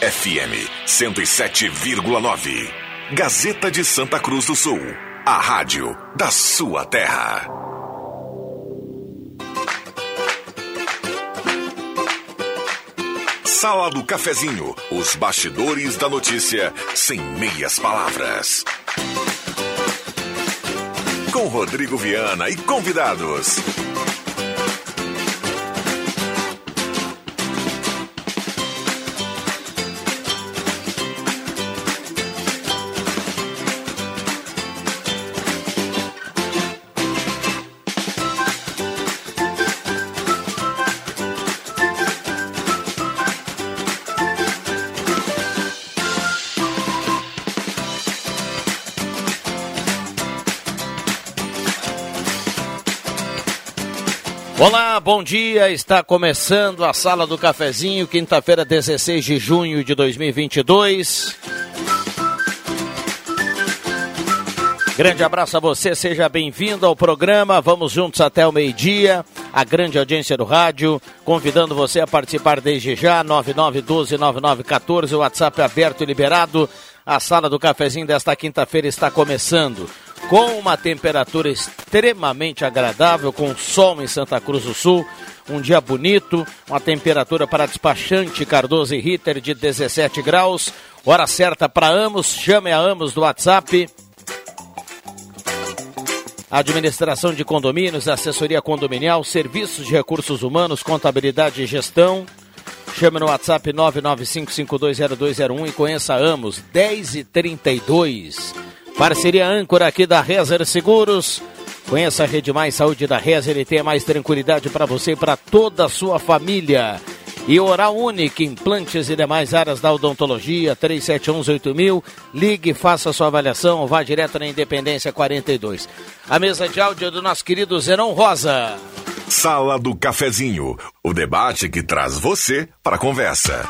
FM 107,9. Gazeta de Santa Cruz do Sul. A rádio da sua terra. Sala do Cafezinho. Os bastidores da notícia sem meias palavras. Com Rodrigo Viana e convidados. Bom dia. Está começando a Sala do Cafezinho, quinta-feira, 16 de junho de 2022. Grande abraço a você, seja bem-vindo ao programa. Vamos juntos até o meio-dia. A grande audiência do rádio, convidando você a participar desde já. 99129914, o WhatsApp aberto e liberado. A Sala do Cafezinho desta quinta-feira está começando com uma temperatura extremamente agradável, com sol em Santa Cruz do Sul, um dia bonito, uma temperatura para despachante Cardoso e Ritter de 17 graus. Hora certa para Amos, chame a Amos do WhatsApp. Administração de condomínios, assessoria condominial, serviços de recursos humanos, contabilidade e gestão. Chame no WhatsApp 995520201 e conheça Amos 10 e 32. Parceria âncora aqui da Rezer Seguros. Conheça a Rede Mais Saúde da Rezer e tenha mais tranquilidade para você e para toda a sua família. E Oral Unique, implantes e demais áreas da odontologia, 37118000. Ligue, faça sua avaliação vá direto na Independência 42. A mesa de áudio do nosso querido Zenon Rosa. Sala do Cafezinho, o debate que traz você para a conversa.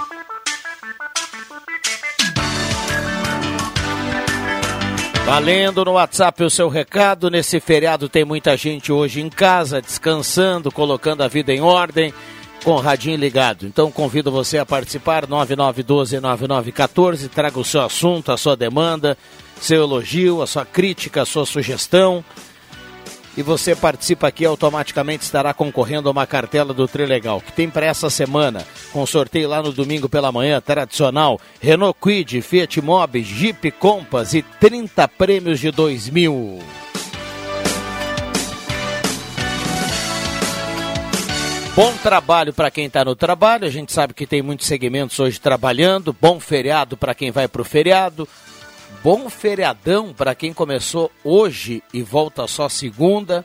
Valendo no WhatsApp o seu recado. Nesse feriado tem muita gente hoje em casa, descansando, colocando a vida em ordem, com o radinho ligado. Então convido você a participar, 9912-9914. Traga o seu assunto, a sua demanda, seu elogio, a sua crítica, a sua sugestão. E você participa aqui automaticamente estará concorrendo a uma cartela do Trilegal, que tem para essa semana, com sorteio lá no domingo pela manhã, tradicional, Renault Quid, Fiat Mobi, Jeep Compass e 30 prêmios de 2000. Bom trabalho para quem está no trabalho, a gente sabe que tem muitos segmentos hoje trabalhando, bom feriado para quem vai para o feriado, bom feriadão para quem começou hoje e volta só segunda.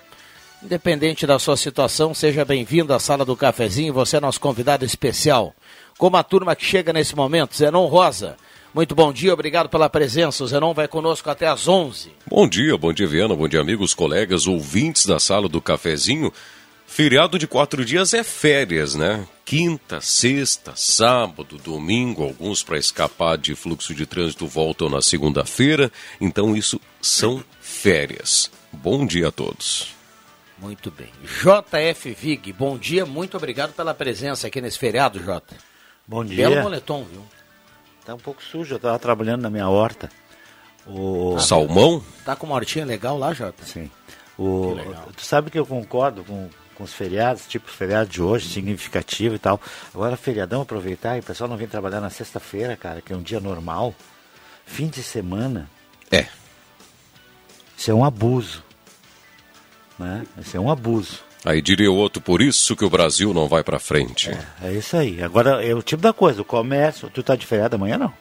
Independente da sua situação, seja bem-vindo à Sala do Cafezinho, você é nosso convidado especial. Como a turma que chega nesse momento, Zenon Rosa. Muito bom dia, obrigado pela presença. O Zenon vai conosco até às 11. Bom dia, bom dia, Viana, bom dia, amigos, colegas, ouvintes da Sala do Cafezinho. Feriado de quatro dias é férias, né? Quinta, sexta, sábado, domingo, alguns para escapar de fluxo de trânsito voltam na segunda-feira. Então, isso são férias. Bom dia a todos. Muito bem. JF Vig, bom dia, muito obrigado pela presença aqui nesse feriado, Jota. Bom dia. Belo moletom, viu? Tá um pouco sujo, eu tava trabalhando na minha horta. O... Salmão? Tá com uma hortinha legal lá, Jota? Sim. O... Tu sabe que eu concordo com, com os feriados, tipo feriado de hoje, significativo e tal. Agora, feriadão, aproveitar e o pessoal não vem trabalhar na sexta-feira, cara, que é um dia normal. Fim de semana. É. Isso é um abuso. Né? Isso é um abuso. Aí diria o outro, por isso que o Brasil não vai para frente. É, é, isso aí. Agora, é o tipo da coisa, o comércio. Tu tá de feriado amanhã, não?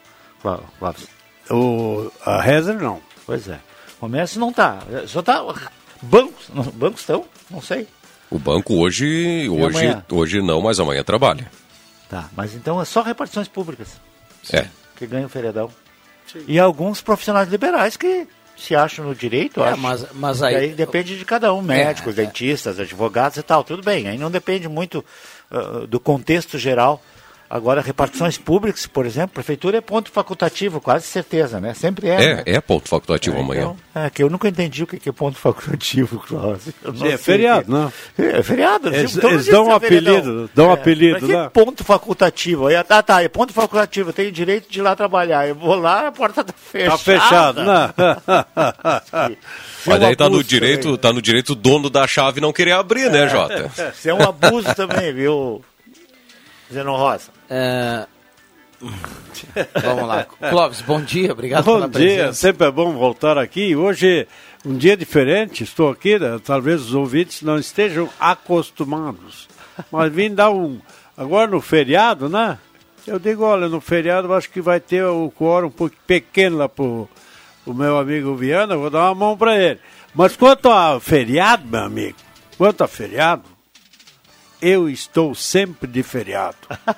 Clóvis? O, a Rezer, não. Pois é. O comércio não tá. Só tá. Bancos, bancos estão? Não sei. O banco hoje, hoje, amanhã? hoje não, mas amanhã trabalha. Tá, mas então é só repartições públicas É. que ganham feriadão. E alguns profissionais liberais que se acham no direito, É, acho. mas, mas aí. aí depende de cada um, médicos, é. dentistas, advogados e tal, tudo bem. Aí não depende muito ah, do contexto geral Agora, repartições públicas, por exemplo, prefeitura é ponto facultativo, quase certeza, né? Sempre é. É, né? é ponto facultativo É, amanhã. então, é, que eu nunca entendi o que é ponto facultativo, Cláudio. Eu não Sim, é feriado, que- não? É, é feriado. Eles- todo eles dão um é apelido, dão um apelido pra que lá. ponto facultativo? Aí, ah, tá, é ponto facultativo, eu tenho direito de ir lá trabalhar. Eu vou lá, a porta tá fechada. Tá fechado, né? É Mas daí tá no direito, também, tá no direito o dono da chave não querer abrir, né, Jota? né? Isso é um abuso também, viu? Zenon Rosa. É, Vamos lá. Clóvis, bom dia, obrigado Bom pela dia, presença. sempre é bom voltar aqui. Hoje, um dia diferente, estou aqui, né? talvez os ouvintes não estejam acostumados. Mas vim dar um. Agora no feriado, né? Eu digo, olha, no feriado eu acho que vai ter o quórum um pouco pequeno lá pro o meu amigo Viana, eu vou dar uma mão para ele. Mas quanto a feriado, meu amigo, quanto a feriado, eu estou sempre de feriado.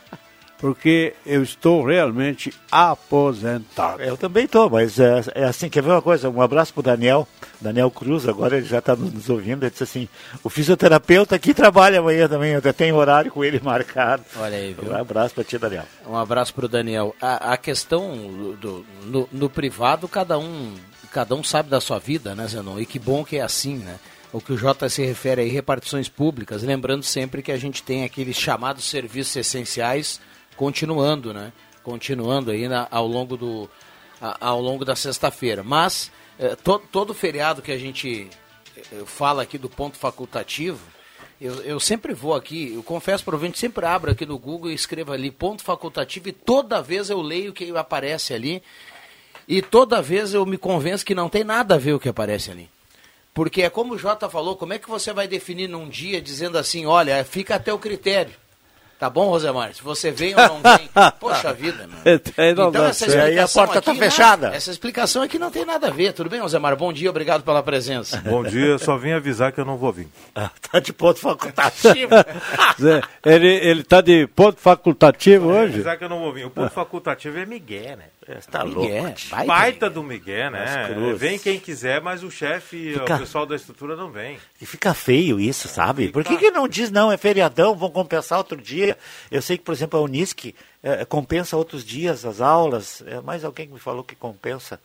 Porque eu estou realmente aposentado. Eu também tô, mas é, é assim, quer ver uma coisa? Um abraço pro Daniel, Daniel Cruz, agora ele já está nos ouvindo, ele disse assim, o fisioterapeuta aqui trabalha amanhã também, eu até tenho horário com ele marcado. Olha aí, viu? Um abraço para ti, Daniel. Um abraço para o Daniel. A, a questão do, do- no, no privado, cada um, cada um sabe da sua vida, né, Zenon? E que bom que é assim, né? O que o Jota se refere aí, repartições públicas, lembrando sempre que a gente tem aqueles chamados serviços essenciais continuando, né? Continuando aí na- ao longo do a- ao longo da sexta-feira. Mas eh, to- todo feriado que a gente eh, fala aqui do ponto facultativo, eu, eu sempre vou aqui, eu confesso para o sempre abro aqui no Google e escrevo ali ponto facultativo e toda vez eu leio o que aparece ali e toda vez eu me convenço que não tem nada a ver o que aparece ali. Porque é como o Jota falou, como é que você vai definir num dia dizendo assim, olha, fica até o critério. Tá bom, Rosemar? Se você vem ou não vem. Poxa vida, não Então dá essa certo. E aí a explicação porta tá aqui, né, fechada. Essa explicação aqui não tem nada a ver. Tudo bem, Rosemar? Bom dia, obrigado pela presença. Bom dia, eu só vim avisar que eu não vou vir. tá de ponto facultativo. Zé, Ele, ele tá de ponto facultativo hoje? Avisar que eu não vou vir. O ponto facultativo é Miguel, né? Você tá louco. Miguel, Baita Miguel. do Miguel, né? Vem quem quiser, mas o chefe, Fica- o pessoal da estrutura não vem. E fica feio isso, sabe? Por que, que não diz, não, é feriadão, vão compensar outro dia? Eu sei que, por exemplo, a Unisc eh, compensa outros dias as aulas. É, mais alguém que me falou que compensa.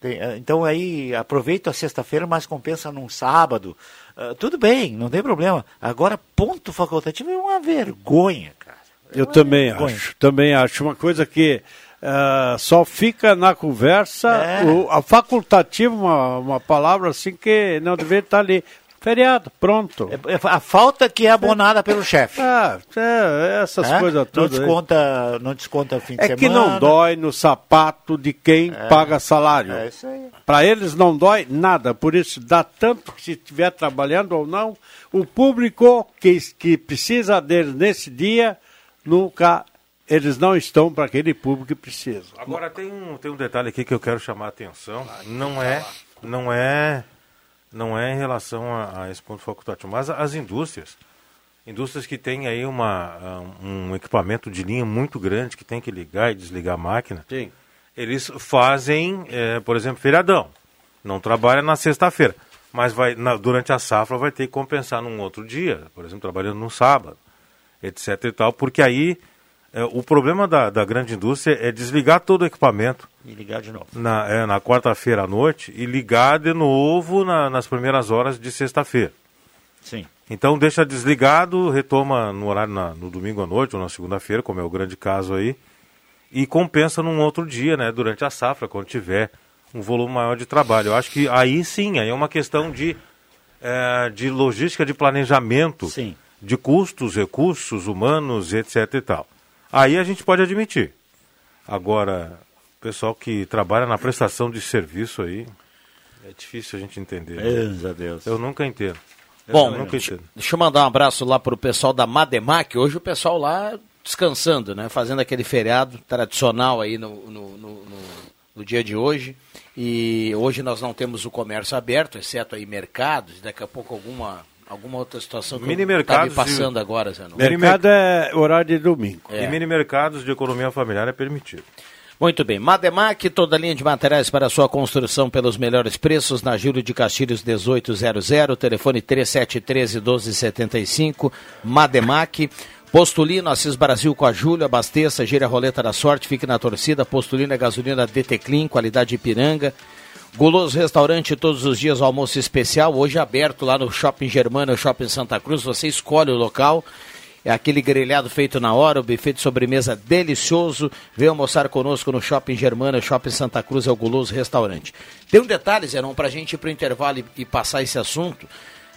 Tem, eh, então aí aproveita a sexta-feira, mas compensa num sábado. Ah, tudo bem, não tem problema. Agora, ponto facultativo é uma vergonha, cara. É Eu também vergonha. acho. Também acho. Uma coisa que ah, só fica na conversa. É. O, a facultativo, uma, uma palavra assim que não deveria estar ali. Feriado, pronto. É- é a falta que é abonada pelo chefe. Ah, é, essas É? coisas não todas. aí. desconta, não desconta fim de É semana. que não dói no sapato de quem paga salário. É isso aí. Para eles não dói nada, por isso dá tanto que se estiver trabalhando ou não, o público que, que precisa deles nesse dia, nunca eles não estão para aquele público que precisa. Agora tem um, tem um detalhe aqui que eu quero chamar a atenção. Não é, não é, não é em relação a, a esse ponto facultativo, mas as indústrias. Indústrias que têm aí uma, um equipamento de linha muito grande que tem que ligar e desligar a máquina. Sim. eles fazem, eh, por exemplo, feriadão. Não trabalha na sexta-feira, mas vai na- durante a safra vai ter que compensar num outro dia, por exemplo, trabalhando no sábado, etc e tal, porque aí eh, o problema da, da grande indústria é desligar todo o equipamento E ligar de novo. na, eh, na quarta-feira à noite e ligar de novo na- nas primeiras horas de sexta-feira. Sim. Então deixa desligado, retoma no horário na- no domingo à noite ou na segunda-feira, como é o grande caso aí, e compensa num outro dia, né, durante a safra, quando tiver um volume maior de trabalho. Eu acho que aí sim, aí é uma questão de, eh, de logística, de planejamento, Sim. de custos, recursos humanos, etc e tal. Aí a gente pode admitir. Agora, o pessoal que trabalha na prestação de serviço aí, é difícil a gente entender. né? Deus a Deus. Eu nunca entendo. Bom, eu nunca deixa, entendo. deixa eu mandar um abraço lá pro pessoal da Mademac. Hoje o pessoal lá descansando, né? Fazendo aquele feriado tradicional aí no, no, no- no- no dia de hoje. E hoje nós não temos o comércio aberto, exceto aí mercados, daqui a pouco alguma, alguma outra situação que Mini mercados passando agora, Zé. Não. Mercado é horário de domingo. É. E mini mercados de economia familiar é permitido. Muito bem. Mademac, toda linha de materiais para sua construção pelos melhores preços na Júlio de Castilhos 1800, telefone 3713 1275. Mademac. Postulino, Assis Brasil com a Júlia, abasteça, gira a roleta da sorte, fique na torcida. Postulino é gasolina DT Clean, qualidade Ipiranga. Guloso Restaurante, todos os dias almoço especial, hoje aberto lá no Shopping Germana, Shopping Santa Cruz. Você escolhe o local. É aquele grelhado feito na hora, o buffet de sobremesa delicioso. Vem almoçar conosco no Shopping Germana, Shopping Santa Cruz, é o Guloso Restaurante. Tem um detalhe, Zenon, para a gente ir para o intervalo e, e, passar esse assunto.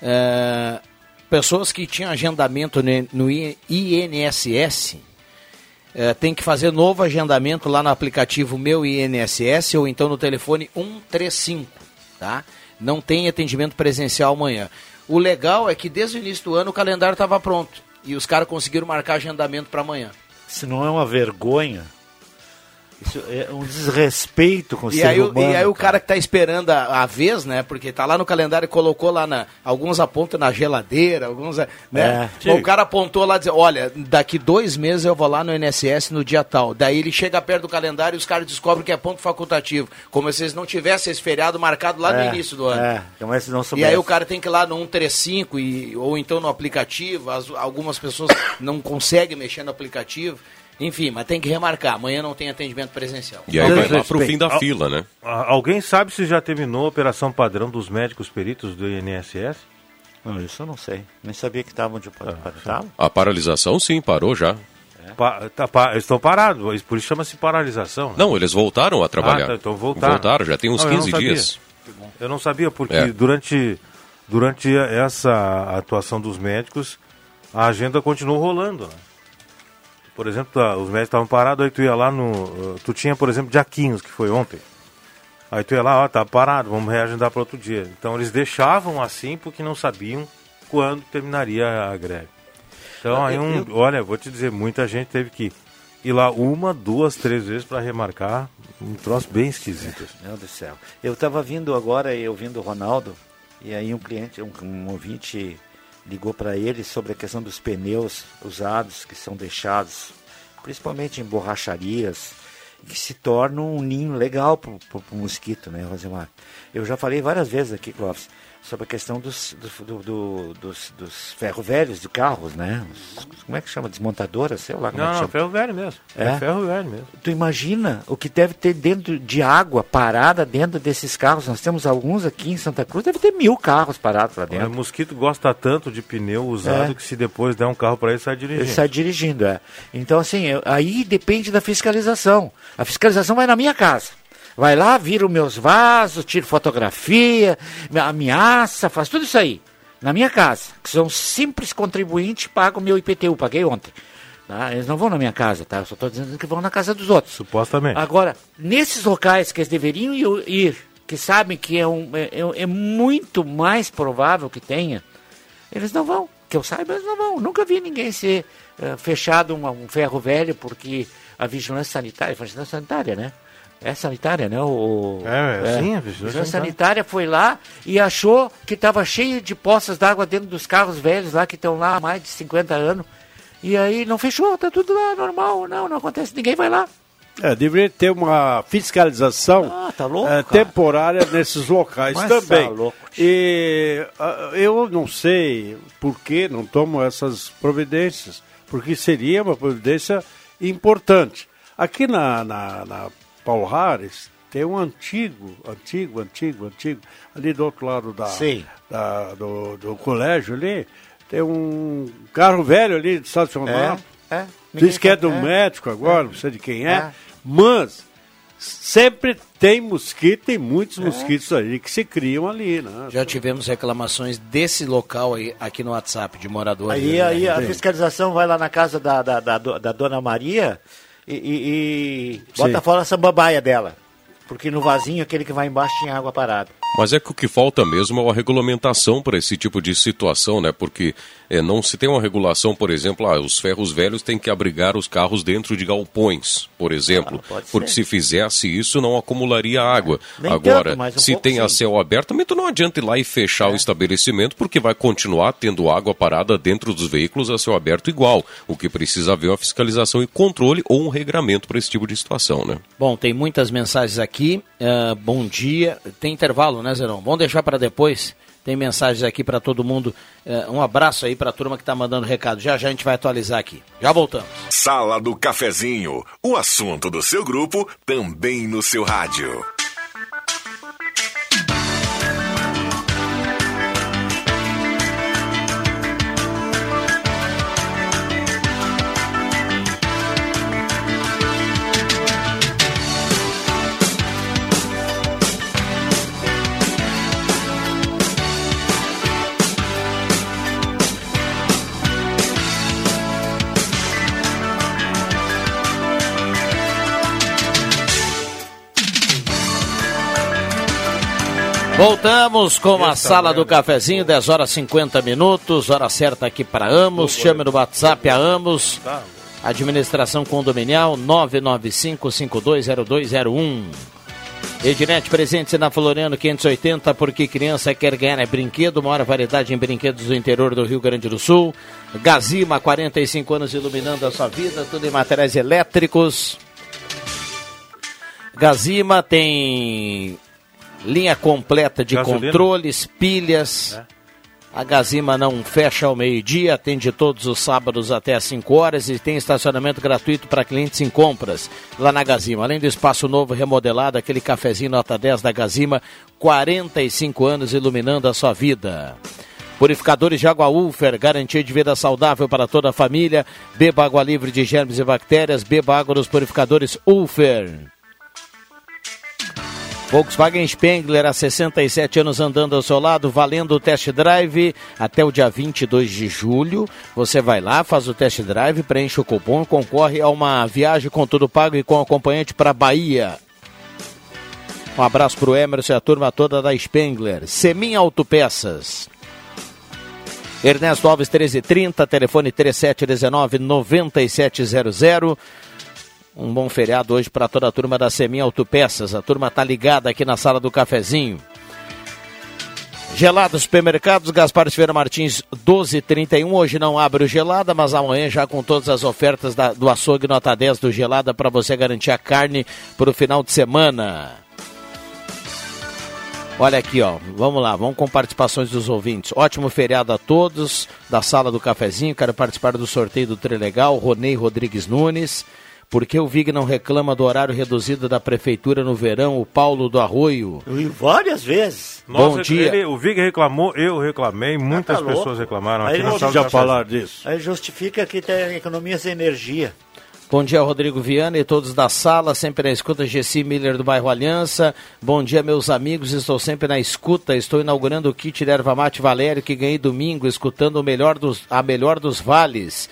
É, pessoas que tinham agendamento no INSS é, tem que fazer novo agendamento lá no aplicativo Meu INSS ou então no telefone 135, tá? Não tem atendimento presencial amanhã. O legal é que desde o início do ano o calendário estava pronto e os caras conseguiram marcar agendamento para amanhã. Se não é uma vergonha, isso é um desrespeito com o e ser aí, humano. E aí o cara que está esperando a, a, vez, né? Porque tá lá no calendário e colocou lá na. Alguns apontam na geladeira, alguns. Né? É, o cara apontou lá dizer, olha, daqui dois meses eu vou lá no INSS no dia tal. Daí ele chega perto do calendário e os caras descobrem que é ponto facultativo. Como se eles não tivessem esse feriado marcado lá é, no início do ano. É, como se não soubesse. E aí o cara tem que ir lá no 135 e, ou então no aplicativo. As, algumas pessoas não conseguem mexer no aplicativo. Enfim, mas tem que remarcar. Amanhã não tem atendimento presencial. E aí vai lá para o fim da Al fila, né? Alguém sabe se já terminou a operação padrão dos médicos peritos do INSS? Não, isso eu não sei. Nem sabia que estavam de ah, A paralisação sim, parou já. É. Pa, tá, pa, estão parados, por isso chama-se paralisação. Né? Não, eles voltaram a trabalhar. Ah, tá, então voltaram. Voltaram, já tem uns não, 15 dias. Eu não sabia, porque é. durante, durante essa atuação dos médicos, a agenda continuou rolando. Né? Por exemplo, tá, os médicos estavam parados, aí tu ia lá no. Tu tinha, por exemplo, 15, que foi ontem. Aí tu ia lá, ó, tá parado, vamos reagendar para outro dia. Então eles deixavam assim porque não sabiam quando terminaria a greve. Então aí um, olha, vou te dizer, muita gente teve que ir lá uma, duas, três vezes para remarcar. Um troço bem esquisito. Meu Deus do céu. Eu estava vindo agora e ouvindo o Ronaldo, e aí um cliente, um, um ouvinte ligou para ele sobre a questão dos pneus usados que são deixados, principalmente em borracharias, que se tornam um ninho legal para o mosquito, né, Rosemar? Eu já falei várias vezes aqui, Clóvis, sobre a questão dos, do, do, dos, dos ferro velhos de carros, né? Como é que chama? Desmontadora? Sei lá como não, é que chama. ferro velho mesmo. É? é? ferro velho mesmo. Tu imagina o que deve ter dentro de água parada dentro desses carros. Nós temos alguns aqui em Santa Cruz, deve ter mil carros parados lá dentro. O mosquito gosta tanto de pneu usado é. que se depois der um carro para ele, sai dirigindo. Ele sai dirigindo, é. Então, assim, aí depende da fiscalização. A fiscalização vai na minha casa. Vai lá, vira os meus vasos, tira fotografia, ameaça, faz tudo isso aí. Na minha casa, que são simples contribuintes, pagam o meu IPTU, paguei ontem. Tá? Eles não vão na minha casa, tá? Eu só estou dizendo que vão na casa dos outros. Supostamente. Agora, nesses locais que eles deveriam ir, que sabem que é, um, é, é, é muito mais provável que tenha, eles não vão. Que eu saiba, eles não vão. Nunca vi ninguém ser uh, fechado um, um ferro velho porque a vigilância sanitária, a vigilância sanitária, né? É sanitária, né? O, é, é, sim, a vigilância sanitária foi lá e achou que estava cheio de poças d'água dentro dos carros velhos lá que estão lá há mais de 50 anos. E aí não fechou, tá tudo lá normal, não, não acontece, ninguém vai lá. É, deveria ter uma fiscalização ah, tá louco, é, temporária nesses locais Mas também. Tá louco. E uh, eu não sei por que não tomam essas providências, porque seria uma providência importante. Aqui na, na, na Paulo Harris, tem um antigo, antigo, antigo, antigo, ali do outro lado da, da do, do, colégio ali, tem um carro velho ali estacionado. É, é. Diz que é do é. médico agora, é. não sei de quem é, é. mas sempre tem mosquito, tem muitos é. mosquitos ali que se criam ali, né? Já tivemos reclamações desse local aí, aqui no WhatsApp, de moradores. Aí, né? aí a fiscalização vai lá na casa da, da, da, da dona Maria e, e, e bota fora essa babaia dela. Porque no vasinho, aquele que vai embaixo tinha água parada. Mas é que o que falta mesmo é a regulamentação para esse tipo de situação, né? Porque é, não se tem uma regulação, por exemplo, ah, os ferros velhos têm que abrigar os carros dentro de galpões, por exemplo. Ah, porque ser. se fizesse isso, não acumularia água. É, Agora, tanto, um se tem a céu aberto, também tu não adianta ir lá e fechar é. o estabelecimento, porque vai continuar tendo água parada dentro dos veículos a céu aberto igual. O que precisa haver é uma fiscalização e controle ou um regramento para esse tipo de situação, né? Bom, tem muitas mensagens aqui. Uh, bom dia. Tem intervalo, né, Zerão? Vamos deixar para depois. Tem mensagens aqui para todo mundo. Uh, um abraço aí para a turma que está mandando recado. Já já a gente vai atualizar aqui. Já voltamos. Sala do Cafezinho. O assunto do seu grupo também no seu rádio. Voltamos com a sala do cafezinho, 10 horas 50 minutos, hora certa aqui para Amos. Chame no WhatsApp a Amos. Administração condominial 995520201. Ednet presente na Floriano 580, porque criança quer ganhar é brinquedo, maior variedade em brinquedos do interior do Rio Grande do Sul. Gazima, 45 anos iluminando a sua vida, tudo em materiais elétricos. Gazima tem linha completa de Gasolina. controles, pilhas. É. A Gazima não fecha ao meio-dia, atende todos os sábados até às 5 horas e tem estacionamento gratuito para clientes em compras lá na Gazima. Além do espaço novo remodelado, aquele cafezinho nota 10 da Gazima, 45 anos iluminando a sua vida. Purificadores de água Ulfer, garantia de vida saudável para toda a família. Beba água livre de germes e bactérias, beba água nos purificadores Ulfer. Volkswagen Spengler, há 67 anos andando ao seu lado, valendo o test drive até o dia 22 de julho. Você vai lá, faz o test drive, preenche o cupom, concorre a uma viagem com tudo pago e com acompanhante para Bahia. Um abraço para o Emerson e a turma toda da Spengler. Semin Autopeças. Ernesto Alves 1330, telefone 3719 9700. Um bom feriado hoje para toda a turma da Semin Autopeças. A turma tá ligada aqui na sala do cafezinho. Gelada Supermercados, Gaspar Silveira Martins 1231. Hoje não abre o Gelada, mas amanhã já com todas as ofertas da, do açougue nota 10 do Gelada para você garantir a carne para o final de semana. Olha aqui, ó. Vamos lá, vamos com participações dos ouvintes. Ótimo feriado a todos da sala do cafezinho. Quero participar do sorteio do Trilegal. Ronei Rodrigues Nunes. Por que o Vig não reclama do horário reduzido da prefeitura no verão? O Paulo do Arroio. E várias vezes. Bom Nossa, dia. Ele, o Vig reclamou, eu reclamei, muitas ah, tá pessoas reclamaram. Aí aqui não já falar disso. Aí justifica que tem economias de energia. Bom dia, Rodrigo Viana e todos da sala, sempre na escuta, Gessi Miller do bairro Aliança. Bom dia, meus amigos, estou sempre na escuta. Estou inaugurando o kit de erva mate Valério que ganhei domingo, escutando o melhor dos, a melhor dos vales.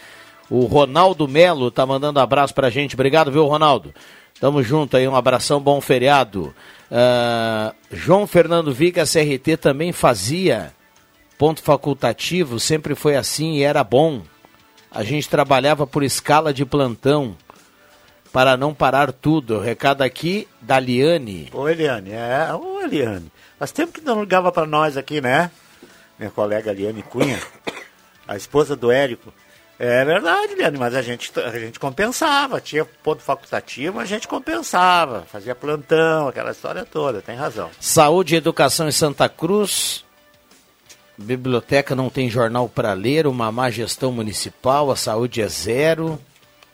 O Ronaldo Melo tá mandando abraço pra gente. Obrigado, viu, Ronaldo? Tamo junto aí, um abração, bom feriado. Uh, João Fernando Viga, CRT, também fazia ponto facultativo, sempre foi assim e era bom. A gente trabalhava por escala de plantão para não parar tudo. Recado aqui da Liane. Ô, Eliane, é, ô, Eliane. Faz tempo que não ligava para nós aqui, né? Minha colega Liane Cunha, a esposa do Érico. É verdade, Leandro, mas a gente, a gente compensava, tinha ponto facultativo, a gente compensava, fazia plantão, aquela história toda, tem razão. Saúde e Educação em Santa Cruz, biblioteca não tem jornal para ler, uma má gestão municipal, a saúde é zero.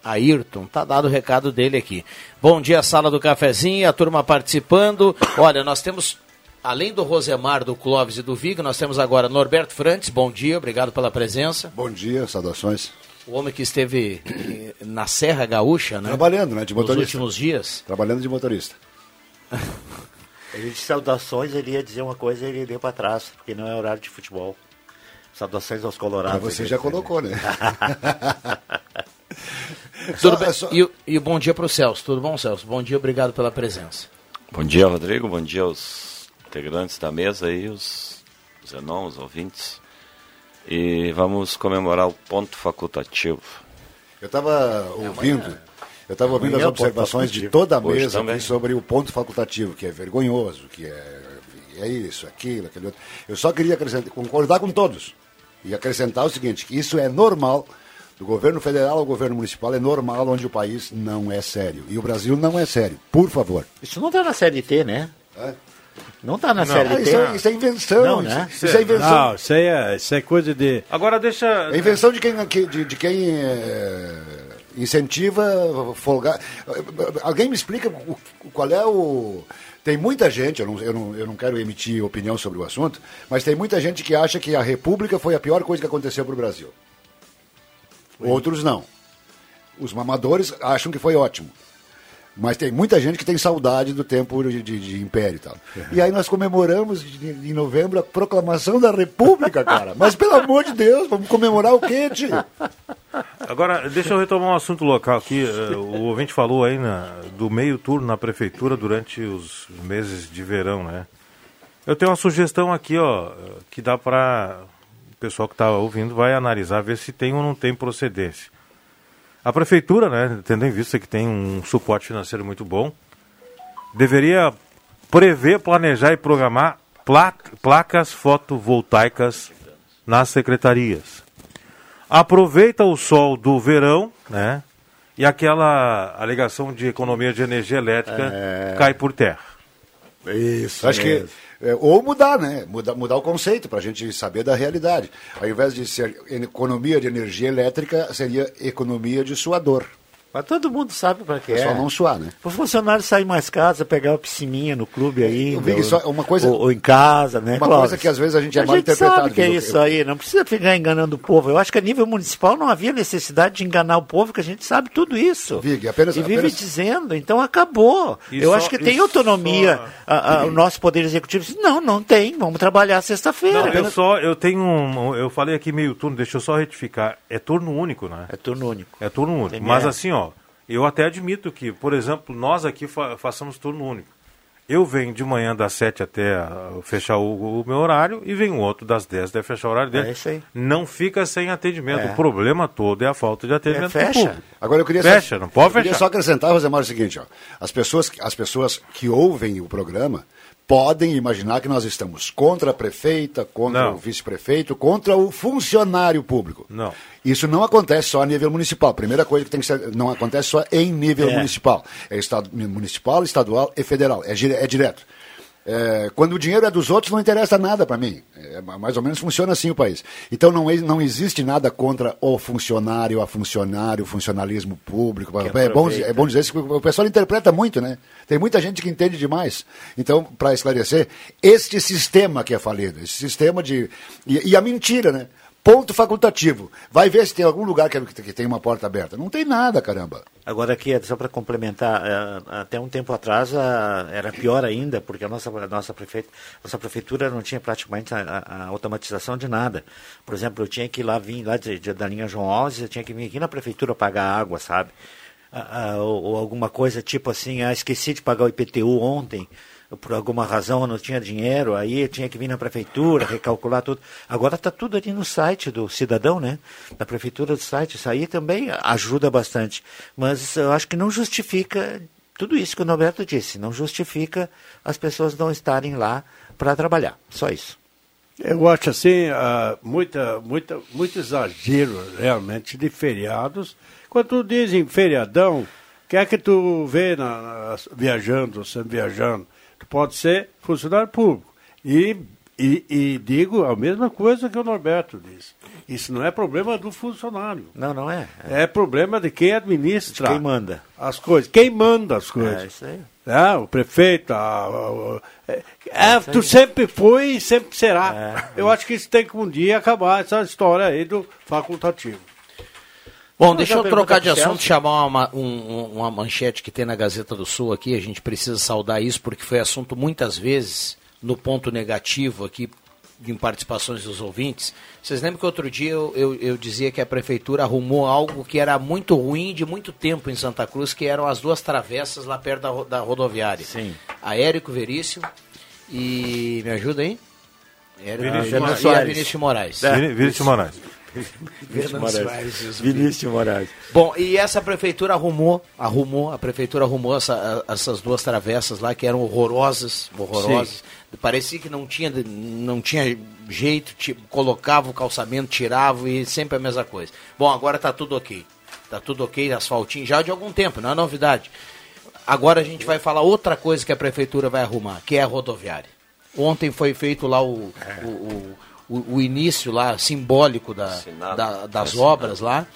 Ayrton, tá dado o recado dele aqui. Bom dia, sala do cafezinho, a turma participando. Olha, nós temos Além do Rosemar, do Clóvis e do Vig, nós temos agora Norberto Frantes. Bom dia, obrigado pela presença. Bom dia, saudações. O homem que esteve eh, na Serra Gaúcha, né? Trabalhando, né? De motorista. Nos últimos dias. Trabalhando de motorista. Ele de saudações, ele ia dizer uma coisa e ele deu para trás, porque não é horário de futebol. Saudações aos colorados. Mas você já colocou, né? Tudo bem. Só... E, e bom dia para o Celso. Tudo bom, Celso? Bom dia, obrigado pela presença. Bom dia, Rodrigo. Bom dia aos integrantes da mesa aí, os Zenon, os ouvintes. E vamos comemorar o ponto facultativo. Eu estava ouvindo, eu estava ouvindo as é observações de toda a mesa aqui sobre o ponto facultativo, que é vergonhoso, que é, é isso, aquilo, aquele outro. Eu só queria acrescentar, concordar com todos e acrescentar o seguinte, que isso é normal do governo federal ao governo municipal é normal onde o país não é sério. E o Brasil não é sério. Por favor. Isso não está na CLT, né? É? Não está na CLT. Ah, isso, é, isso, é, invenção. Não, né? Isso, isso é invenção. Não, isso, aí é, isso é coisa de. Agora deixa. É invenção de quem, de, de quem é, incentiva folgar. Alguém me explica qual é o. Tem muita gente, eu não, eu, não, eu não quero emitir opinião sobre o assunto, mas tem muita gente que acha que a República foi a pior coisa que aconteceu para o Brasil. Foi. Outros não. Os mamadores acham que foi ótimo. Mas tem muita gente que tem saudade do tempo de, de, de império e tal. E aí nós comemoramos em novembro a proclamação da República, cara. Mas pelo amor de Deus, vamos comemorar o quê, tio? Agora, deixa eu retomar um assunto local aqui. Eh, o ouvinte falou aí na, do meio turno na prefeitura durante os meses de verão, né? Eu tenho uma sugestão aqui, ó, que dá para o pessoal que está ouvindo vai analisar, ver se tem ou não tem procedência. A prefeitura, né, tendo em vista que tem um suporte financeiro muito bom, deveria prever, planejar e programar placas fotovoltaicas nas secretarias. Aproveita o sol do verão, né? E aquela alegação de economia de energia elétrica é... cai por terra. Isso. Acho mesmo. que é, ou mudar, né? Mudar, mudar o conceito para a gente saber da realidade. Ao invés de ser economia de energia elétrica, seria economia de suador. Mas todo mundo sabe para que é. Só não suar, né? Para o funcionário sair mais casa, pegar uma piscininha no clube aí. Vig, ou, só uma coisa, ou, ou, em casa, né? Uma coisa que às vezes a gente é a mal gente interpretado. sabe que é isso aí, não precisa ficar enganando o povo. Eu acho que a nível municipal não havia necessidade de enganar o povo, que a gente sabe tudo isso. Vig, apenas, e vive apenas... dizendo, então acabou. Eu só, acho que tem autonomia a, a, o nosso Poder Executivo. Não, não tem, vamos trabalhar sexta-feira. eu só, eu tenho um, eu falei aqui meio turno, deixa eu só retificar, é turno único, né? É turno único. É turno único, tem mas assim, ó, eu até admito que, por exemplo, nós aqui fa façamos turno único. Eu venho de manhã das 7 até uh, fechar o, o, meu horário e vem outro das 10 até fechar o horário dele. É isso aí. Não fica sem atendimento. É. O problema todo é a falta de atendimento é, fecha. Agora eu queria fecha, só, não pode eu fechar. queria só acrescentar, Rosemar, o seguinte, ó. As pessoas, as pessoas que ouvem o programa podem imaginar que nós estamos contra a prefeita, contra não. o vice-prefeito, contra o funcionário público. Não. Isso não acontece só a nível municipal. Primeira coisa que tem que ser, não acontece só em nível é. municipal. É estado, municipal, estadual e federal. É, é direto. É, quando o dinheiro é dos outros, não interessa nada para mim. É, mais ou menos funciona assim o país. Então não, não existe nada contra o funcionário, a funcionário, o funcionalismo público. É bom, é bom dizer isso, o pessoal interpreta muito, né? Tem muita gente que entende demais. Então, para esclarecer, este sistema que é falido, esse sistema de. E, e a mentira, né? Ponto facultativo. Vai ver se tem algum lugar que, que tem uma porta aberta. Não tem nada, caramba. Agora aqui, só para complementar, é, até um tempo atrás era pior ainda, porque a nossa, a nossa, prefeita, nossa prefeitura não tinha praticamente a, a, automatização de nada. Por exemplo, eu tinha que ir lá, vir lá de, de, da linha João Alves, eu tinha que vir aqui na prefeitura pagar água, sabe? ou, ou alguma coisa tipo assim, ah, esqueci de pagar o IPTU ontem por alguma razão não tinha dinheiro, aí tinha que vir na prefeitura, recalcular tudo. Agora está tudo ali no site do cidadão, né? Na prefeitura do site. Isso aí também ajuda bastante. Mas eu acho que não justifica tudo isso que o Norberto disse, não justifica as pessoas não estarem lá para trabalhar. Só isso. Eu acho assim, uh, muita, muita, muito exagero realmente de feriados. Quando dizem feriadão, quer é que tu vê na, na, viajando, sempre viajando, pode ser funcionário público. E, e, e, digo a mesma coisa que o Norberto disse. Isso não é problema do funcionário. Não, não é. É, é problema de quem administra. De quem manda. As coisas. Quem manda as coisas. É isso aí. É, o prefeito, a, a, a, é, é tu sempre foi e sempre será. É. Eu acho que isso tem que um dia acabar essa história aí do facultativo. Bom, deixa eu trocar de assunto, chamar uma, um, uma manchete que tem na Gazeta do Sul aqui. A gente precisa saudar isso porque foi assunto muitas vezes no ponto negativo aqui em participações dos ouvintes. Vocês lembram que outro dia eu, eu, eu, dizia que a prefeitura arrumou algo que era muito ruim de muito tempo em Santa Cruz, que eram as duas travessas lá perto da, da rodoviária. Sim. A Érico Veríssimo e. Me ajuda aí? Érico Vinícius, e a Vinícius Moraes. É. Vinícius Moraes. Vinícius Moraes. Vinícius Moraes. Bom, e essa prefeitura arrumou, arrumou, a prefeitura arrumou essa, essas duas travessas lá que eram horrorosas, horrorosas. Sim. Parecia que não tinha, não tinha jeito, tipo, colocava o calçamento, tirava e sempre a mesma coisa. Bom, agora está tudo ok. Está tudo ok, asfaltinho já de algum tempo, não é novidade. Agora a gente vai falar outra coisa que a prefeitura vai arrumar, que é a rodoviária. Ontem foi feito lá o, é. o, o, o, início lá simbólico da, da das obras lá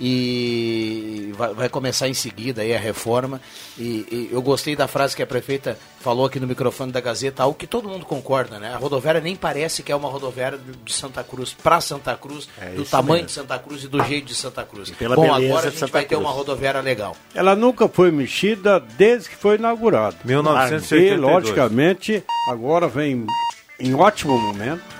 e vai, vai, começar em seguida aí a reforma. E, e, eu gostei da frase que a prefeita falou aqui no microfone da Gazeta, algo que todo mundo concorda, né? A rodoviária nem parece que é uma rodoviária de Santa Cruz para Santa Cruz, é do tamanho mesmo. de Santa Cruz e do jeito de Santa Cruz. Bom, agora a gente vai ter uma rodoviária legal. Ela nunca foi mexida desde que foi inaugurada. 1982. E, logicamente, agora vem em ótimo momento,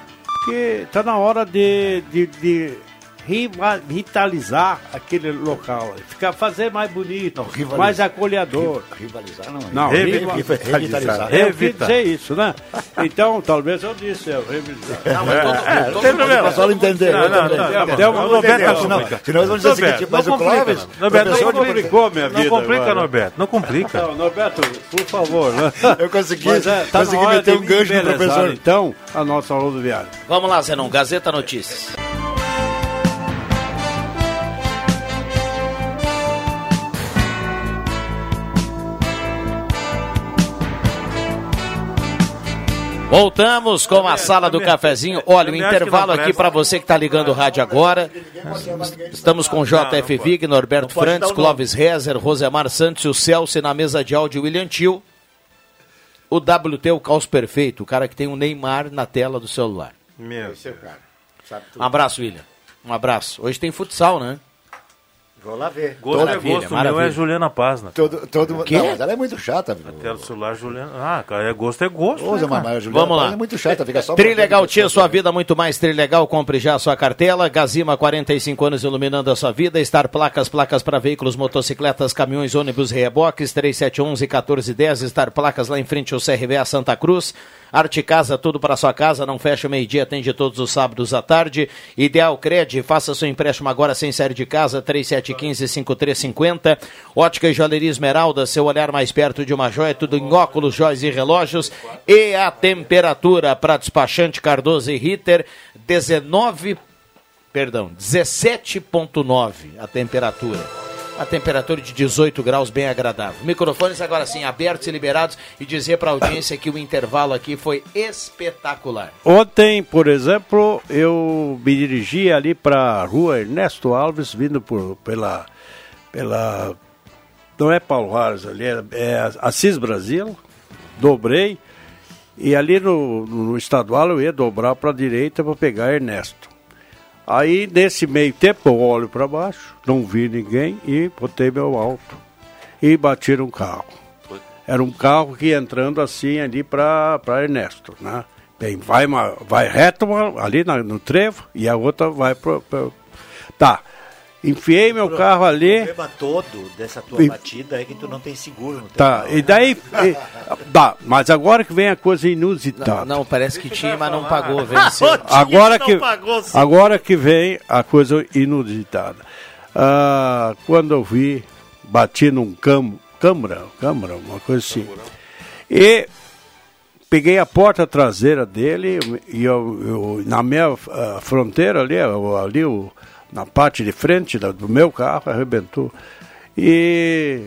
porque está na hora de, de, de revitalizar aquele local, ficar fazer mais bonito, não, mais acolhedor. Rivalizar não, não revitalizar. Revitalizar. É isso, né? Então, talvez eu disse, eu revitalizar. Não, mas todo, é, todo, todo mundo pessoal entender. Não, não, não. Deu uma Norberto, senão, senão nós vamos dizer o seguinte, mas o Clóvis... Norberto, não complicou minha vida. Não complica, Norberto, não complica. Não, Norberto, por favor. Né? Eu consegui, é, tá consegui meter um gancho no professor. Então, a nossa rodoviária. Vamos lá, Zenon, Gazeta Notícias. Voltamos com a sala do cafezinho. Olha, o intervalo aqui para você que está ligando o rádio agora. Estamos com JF Vig, Norberto Frantes, Clóvis Rezer, Rosemar Santos e o Celso na mesa de áudio William Tio. O WT, o caos perfeito, o cara que tem um Neymar na tela do celular. Meu. Um abraço, William. Um abraço. Hoje tem futsal, né? Vou lá ver. Gosto é gosto, maravilha. meu é Juliana Paz, né? Todo, todo, não, mas ela é muito chata. Viu? Até o celular, Juliana. Ah, cara, é gosto é gosto. Né, mas Vamos lá. É muito chata, fica só Trilegal tinha sua vida muito mais Trilegal, compre já a sua cartela. Gazima, 45 anos iluminando a sua vida. Estar placas, placas para veículos, motocicletas, caminhões, ônibus, reboques, 3711 1410. Estar placas lá em frente ao CRVA Santa Cruz. Arte Casa, tudo para sua casa, não fecha meio-dia, atende todos os sábados à tarde. Ideal Cred, faça seu empréstimo agora sem série de casa, 3715-5350. Ótica e Joalheria Esmeralda, seu olhar mais perto de uma joia, tudo em óculos, joias e relógios. E a temperatura para despachante Cardoso e Ritter, 19, perdão, 17.9 a temperatura a temperatura de 18 graus bem agradável. Microfones agora sim abertos e liberados e dizer para a audiência que o intervalo aqui foi espetacular. Ontem, por exemplo, eu me dirigi ali para a rua Ernesto Alves, vindo por, pela, pela. Não é Paulo Harris ali, é, é Assis Brasil, dobrei. E ali no, no estadual eu ia dobrar para a direita para pegar Ernesto. Aí, nesse meio tempo, eu olho para baixo, não vi ninguém e botei meu alto. E bati no carro. Era um carro que ia entrando assim ali para Ernesto, né? Bem, vai, vai reto ali no trevo e a outra vai para... Tá, Enfiei meu o carro ali. O problema todo dessa tua e... batida é que tu não tem seguro no Tá, carro. e daí. e, tá, mas agora que vem a coisa inusitada. Não, não parece que tinha, mas não pagou, venceu. agora que, pagou, agora que vem a coisa inusitada. Ah, quando eu vi, bati num cam, câmara, câmara, uma coisa assim. E peguei a porta traseira dele e eu, eu na minha uh, fronteira ali, ali o na parte de frente do meu carro, arrebentou. E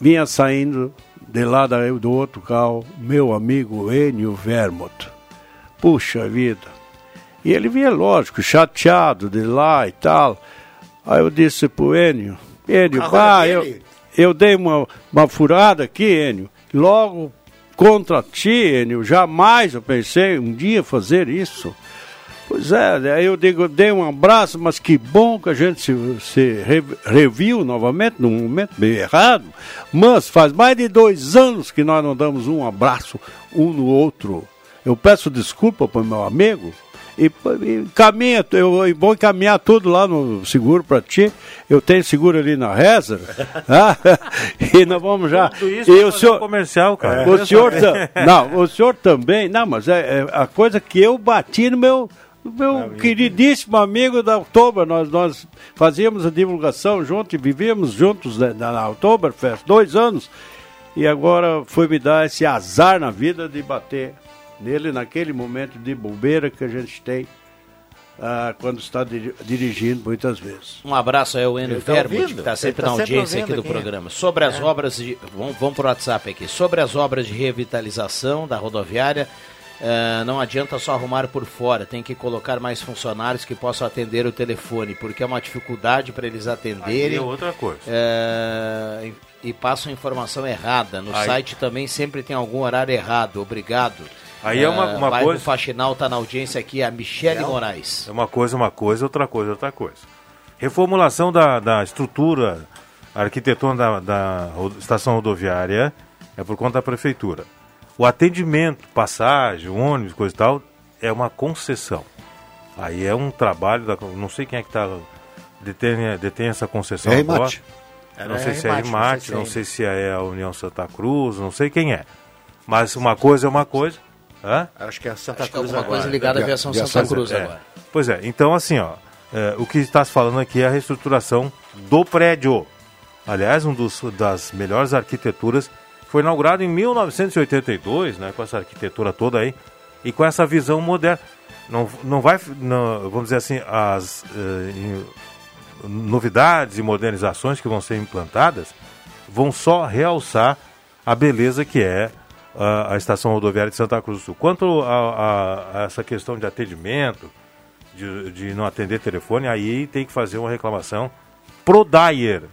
vinha saindo de lá do outro carro, meu amigo Enio Vermont. Puxa vida. E ele vinha, lógico, chateado de lá e tal. Aí eu disse pro Enio, Enio, vai, eu, eu dei uma, uma furada aqui, Enio. Logo contra ti, Enio, jamais eu pensei um dia fazer isso. Pois é, aí eu digo, dei um abraço, mas que bom que a gente se, se reviu novamente, num momento meio errado. Mas faz mais de dois anos que nós não damos um abraço um no outro. Eu peço desculpa para o meu amigo e, e caminha, eu vou encaminhar tudo lá no seguro para ti. Eu tenho seguro ali na reza. ah, e nós vamos já. Tudo isso e o senhor comercial, cara. O senhor, não, o senhor também, não, mas é, é a coisa que eu bati no meu meu queridíssimo amigo da Oktober, nós, nós fazíamos a divulgação junto e vivíamos juntos na, na Oktoberfest, dois anos. E agora foi me dar esse azar na vida de bater nele naquele momento de bobeira que a gente tem ah, quando está dirigindo muitas vezes. Um abraço ao Enio tá Verbo, que está sempre tá na audiência aqui do aqui. programa. Sobre as é. obras de. Vamos, vamos para o WhatsApp aqui. Sobre as obras de revitalização da rodoviária Uh, não adianta só arrumar por fora, tem que colocar mais funcionários que possam atender o telefone, porque é uma dificuldade para eles atenderem. Aí é outra coisa. Uh, e, e, passam informação errada. No Aí... site também sempre tem algum horário errado. Obrigado. Aí é uma, uma uh, coisa. O Faxinal está na audiência aqui, a Michele Não. Moraes. É uma coisa, uma coisa, outra coisa, outra coisa. Reformulação da, da estrutura arquitetônica da, da estação rodoviária é por conta da prefeitura. O atendimento, passagem, ônibus, coisa e tal, é uma concessão. Aí é um trabalho da. Não sei quem é que tá, detém, detém essa concessão é agora. Não sei se é a Rimate, não sei se é a União Santa Cruz, não sei quem é. Mas uma coisa é uma coisa. Hã? Acho que é a Santa Acho Cruz. Que é alguma coisa ligada à aviação Santa Cruz é. agora. Pois é, então assim, ó, é, o que está se falando aqui é a reestruturação do prédio. Aliás, um dos, das melhores arquiteturas foi inaugurado em 1982, né, com essa arquitetura toda aí e com essa visão moderna. Não, não vai, não, vamos dizer assim, as eh, novidades e modernizações que vão ser implantadas vão só realçar a beleza que é a, a estação rodoviária de Santa Cruz do Sul. Quanto a, a, a essa questão de atendimento, de, de, não atender telefone, aí tem que fazer uma reclamação pro Dyer.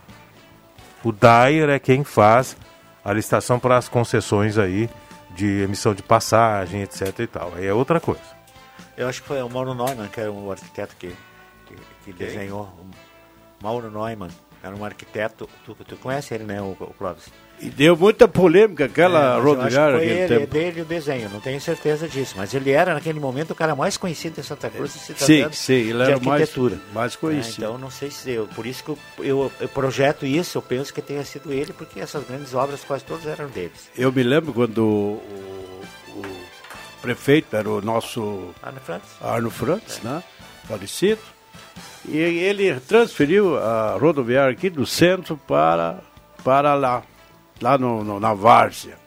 O Dyer é quem faz a licitação para as concessões aí de emissão de passagem, etc e tal. Aí é outra coisa. Eu acho que foi o Mauro Neumann, que era o arquiteto que, que, que desenhou. Mauro Neumann era um arquiteto, tu, tu conhece ele, né, o, o Clóvis? E deu muita polêmica aquela é, rodoviária naquele ele, tempo. dele o desenho, não tenho certeza disso. Mas ele era, naquele momento, o cara mais conhecido de Santa Cruz. Se sim, sim, ele era mais, mais conhecido. É, então, não sei se eu... Por isso que eu, eu, eu, projeto isso, eu penso que tenha sido ele, porque essas grandes obras quase todas eram deles. Eu me lembro quando o, o, o prefeito era o nosso... Arno Frantz. Arno Frantz, é. né? Falecido. E ele transferiu a rodoviária aqui do centro para, para lá lá no, no na Várzea.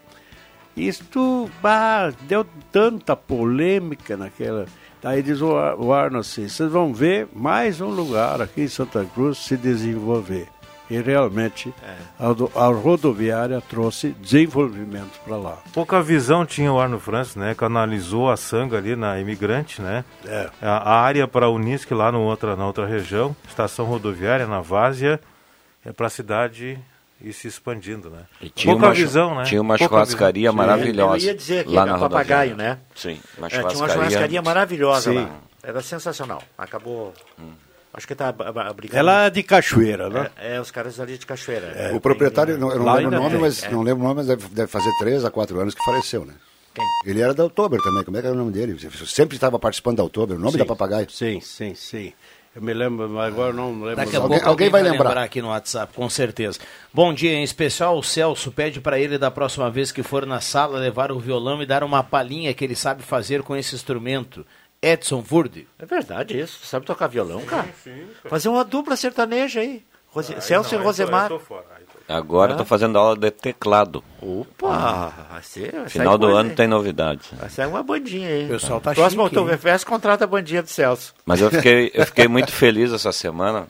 Isto bah, deu tanta polêmica naquela. Daí diz o, o Arno assim: vocês vão ver mais um lugar aqui em Santa Cruz se desenvolver. E realmente é. a, a, rodoviária trouxe desenvolvimento para lá. Pouca visão tinha o Arno Francis, né? Canalizou a sanga ali na Imigrante, né? É. A, a área para a Unisc lá no outra, na outra região, estação rodoviária na Várzea, é para a cidade e se expandindo, né? E tinha Pouca uma, visão, né? Tinha uma Pouca churrascaria visão. maravilhosa. Eu ia dizer que lá na papagaio, né? Sim, uma churrascaria. É, tinha uma churrascaria maravilhosa Sim. lá. Era sensacional. Acabou. Hum. Acho que tá brigando. Ela é de Cachoeira, né? É, é os caras ali de Cachoeira. É, o proprietário, não, eu não lembro o nome, mas é. não lembro o nome, mas deve, deve fazer três a quatro anos que faleceu, né? Quem? Ele era da Outubro também. Como é que era o nome dele? Sempre estava participando da Outubro. O nome sim, da papagaio. Sim, sim, sim. Eu me lembro, mas agora não lembro. Daqui a pouco alguém, alguém vai, vai lembrar. lembrar. aqui no WhatsApp, com certeza. Bom dia, em especial o Celso pede para ele da próxima vez que for na sala levar o violão e dar uma palhinha que ele sabe fazer com esse instrumento. Edson Wurde. É verdade isso. Sabe tocar violão, cara? Sim, sim. Fazer uma dupla sertaneja aí. Rose... Celso não, e Rosemar. Agora estou fazendo aula de teclado. Opa! Final do ano tem novidades. Vai sair uma bandinha aí. O pessoal tá Próximo chique, Oktoberfest contrata a bandinha do Celso. Mas eu fiquei, eu fiquei muito feliz essa semana.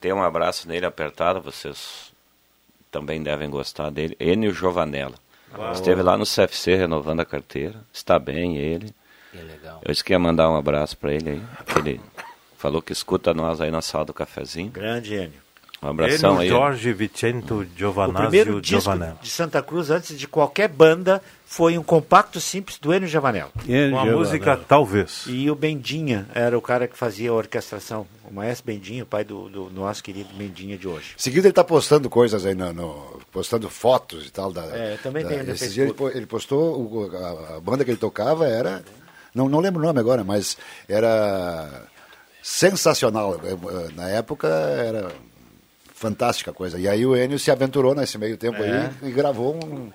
Dei um abraço nele apertado, vocês também devem gostar dele. Enio Giovanella. Uau. Esteve lá no CFC renovando a carteira. Está bem ele. Que legal. Eu disse que ia mandar um abraço para ele aí. Ele falou que escuta nós aí na sala do cafezinho. Grande Enio. Um abração aí. Jorge Vicento Giovanazzi. O primeiro disco de Santa Cruz, antes de qualquer banda, foi um compacto simples do Enio Javanel. Com a música Talvez. E o Bendinha era o cara que fazia a orquestração. O maestro Bendinha, o pai do, do nosso querido Bendinha de hoje. Seguido ele está postando coisas aí, no, no, postando fotos e tal. Da, é, também da, tem no esse dia ele, ele postou, o, a, a, banda que ele tocava era, não, não lembro o nome agora, mas era sensacional. Na época era fantástica coisa. E aí o Enio se aventurou nesse meio tempo é. aí e gravou um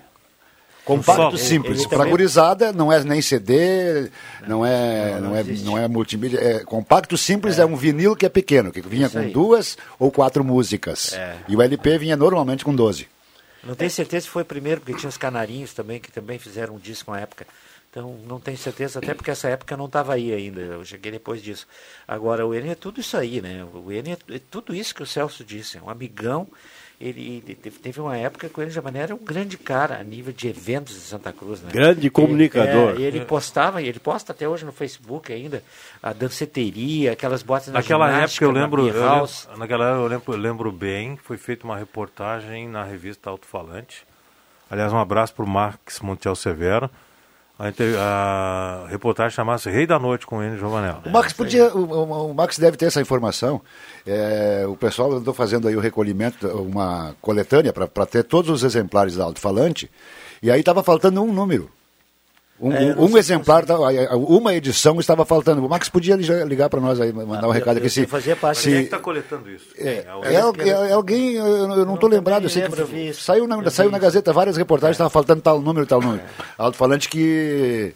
compacto simples. Para também... gurizada não é nem CD, não, é, não, não, é, não é multimídia. É, compacto simples é. é. um vinil que é pequeno, que vinha Isso com aí. duas ou quatro músicas. É. E o LP vinha normalmente com 12. Não tenho certeza se foi primeiro, porque tinha os canarinhos também, que também fizeram um disco na época. Então, não tenho certeza, até porque essa época eu não estava aí ainda, eu cheguei depois disso. Agora, o Enio é tudo isso aí, né? O Enio é, é tudo isso que o Celso disse, é um amigão ele, ele teve uma época que o Enio Jovanella era um grande cara a nível de eventos de Santa Cruz. Né? Grande comunicador. Ele, é, ele postava, ele posta até hoje no Facebook ainda, a danceteria, aquelas botas na Naquela época eu lembro, eu lembro, naquela época eu lembro, eu lembro bem, foi feita uma reportagem na revista Alto Falante. Aliás, um abraço para o Max Montiel Severo a, a reportagem chamasse Rei da Noite com ele, Giovanella. O Max podia, o, o, Max deve ter essa informação. É, o pessoal andou fazendo aí o recolhimento, uma coletânea para ter todos os exemplares da alto-falante, e aí estava faltando um número. Um, é, um exemplar, tá, uma edição estava faltando. O Max podia ligar para nós aí, mandar um ah, recado aqui. Se, fazia parte. Se, Quem é está coletando isso? É, é, é, alguém, eu não estou lembrado. Eu sei que saiu na, saiu na Gazeta várias reportagens, estava faltando tal número, tal número. Alto-falante que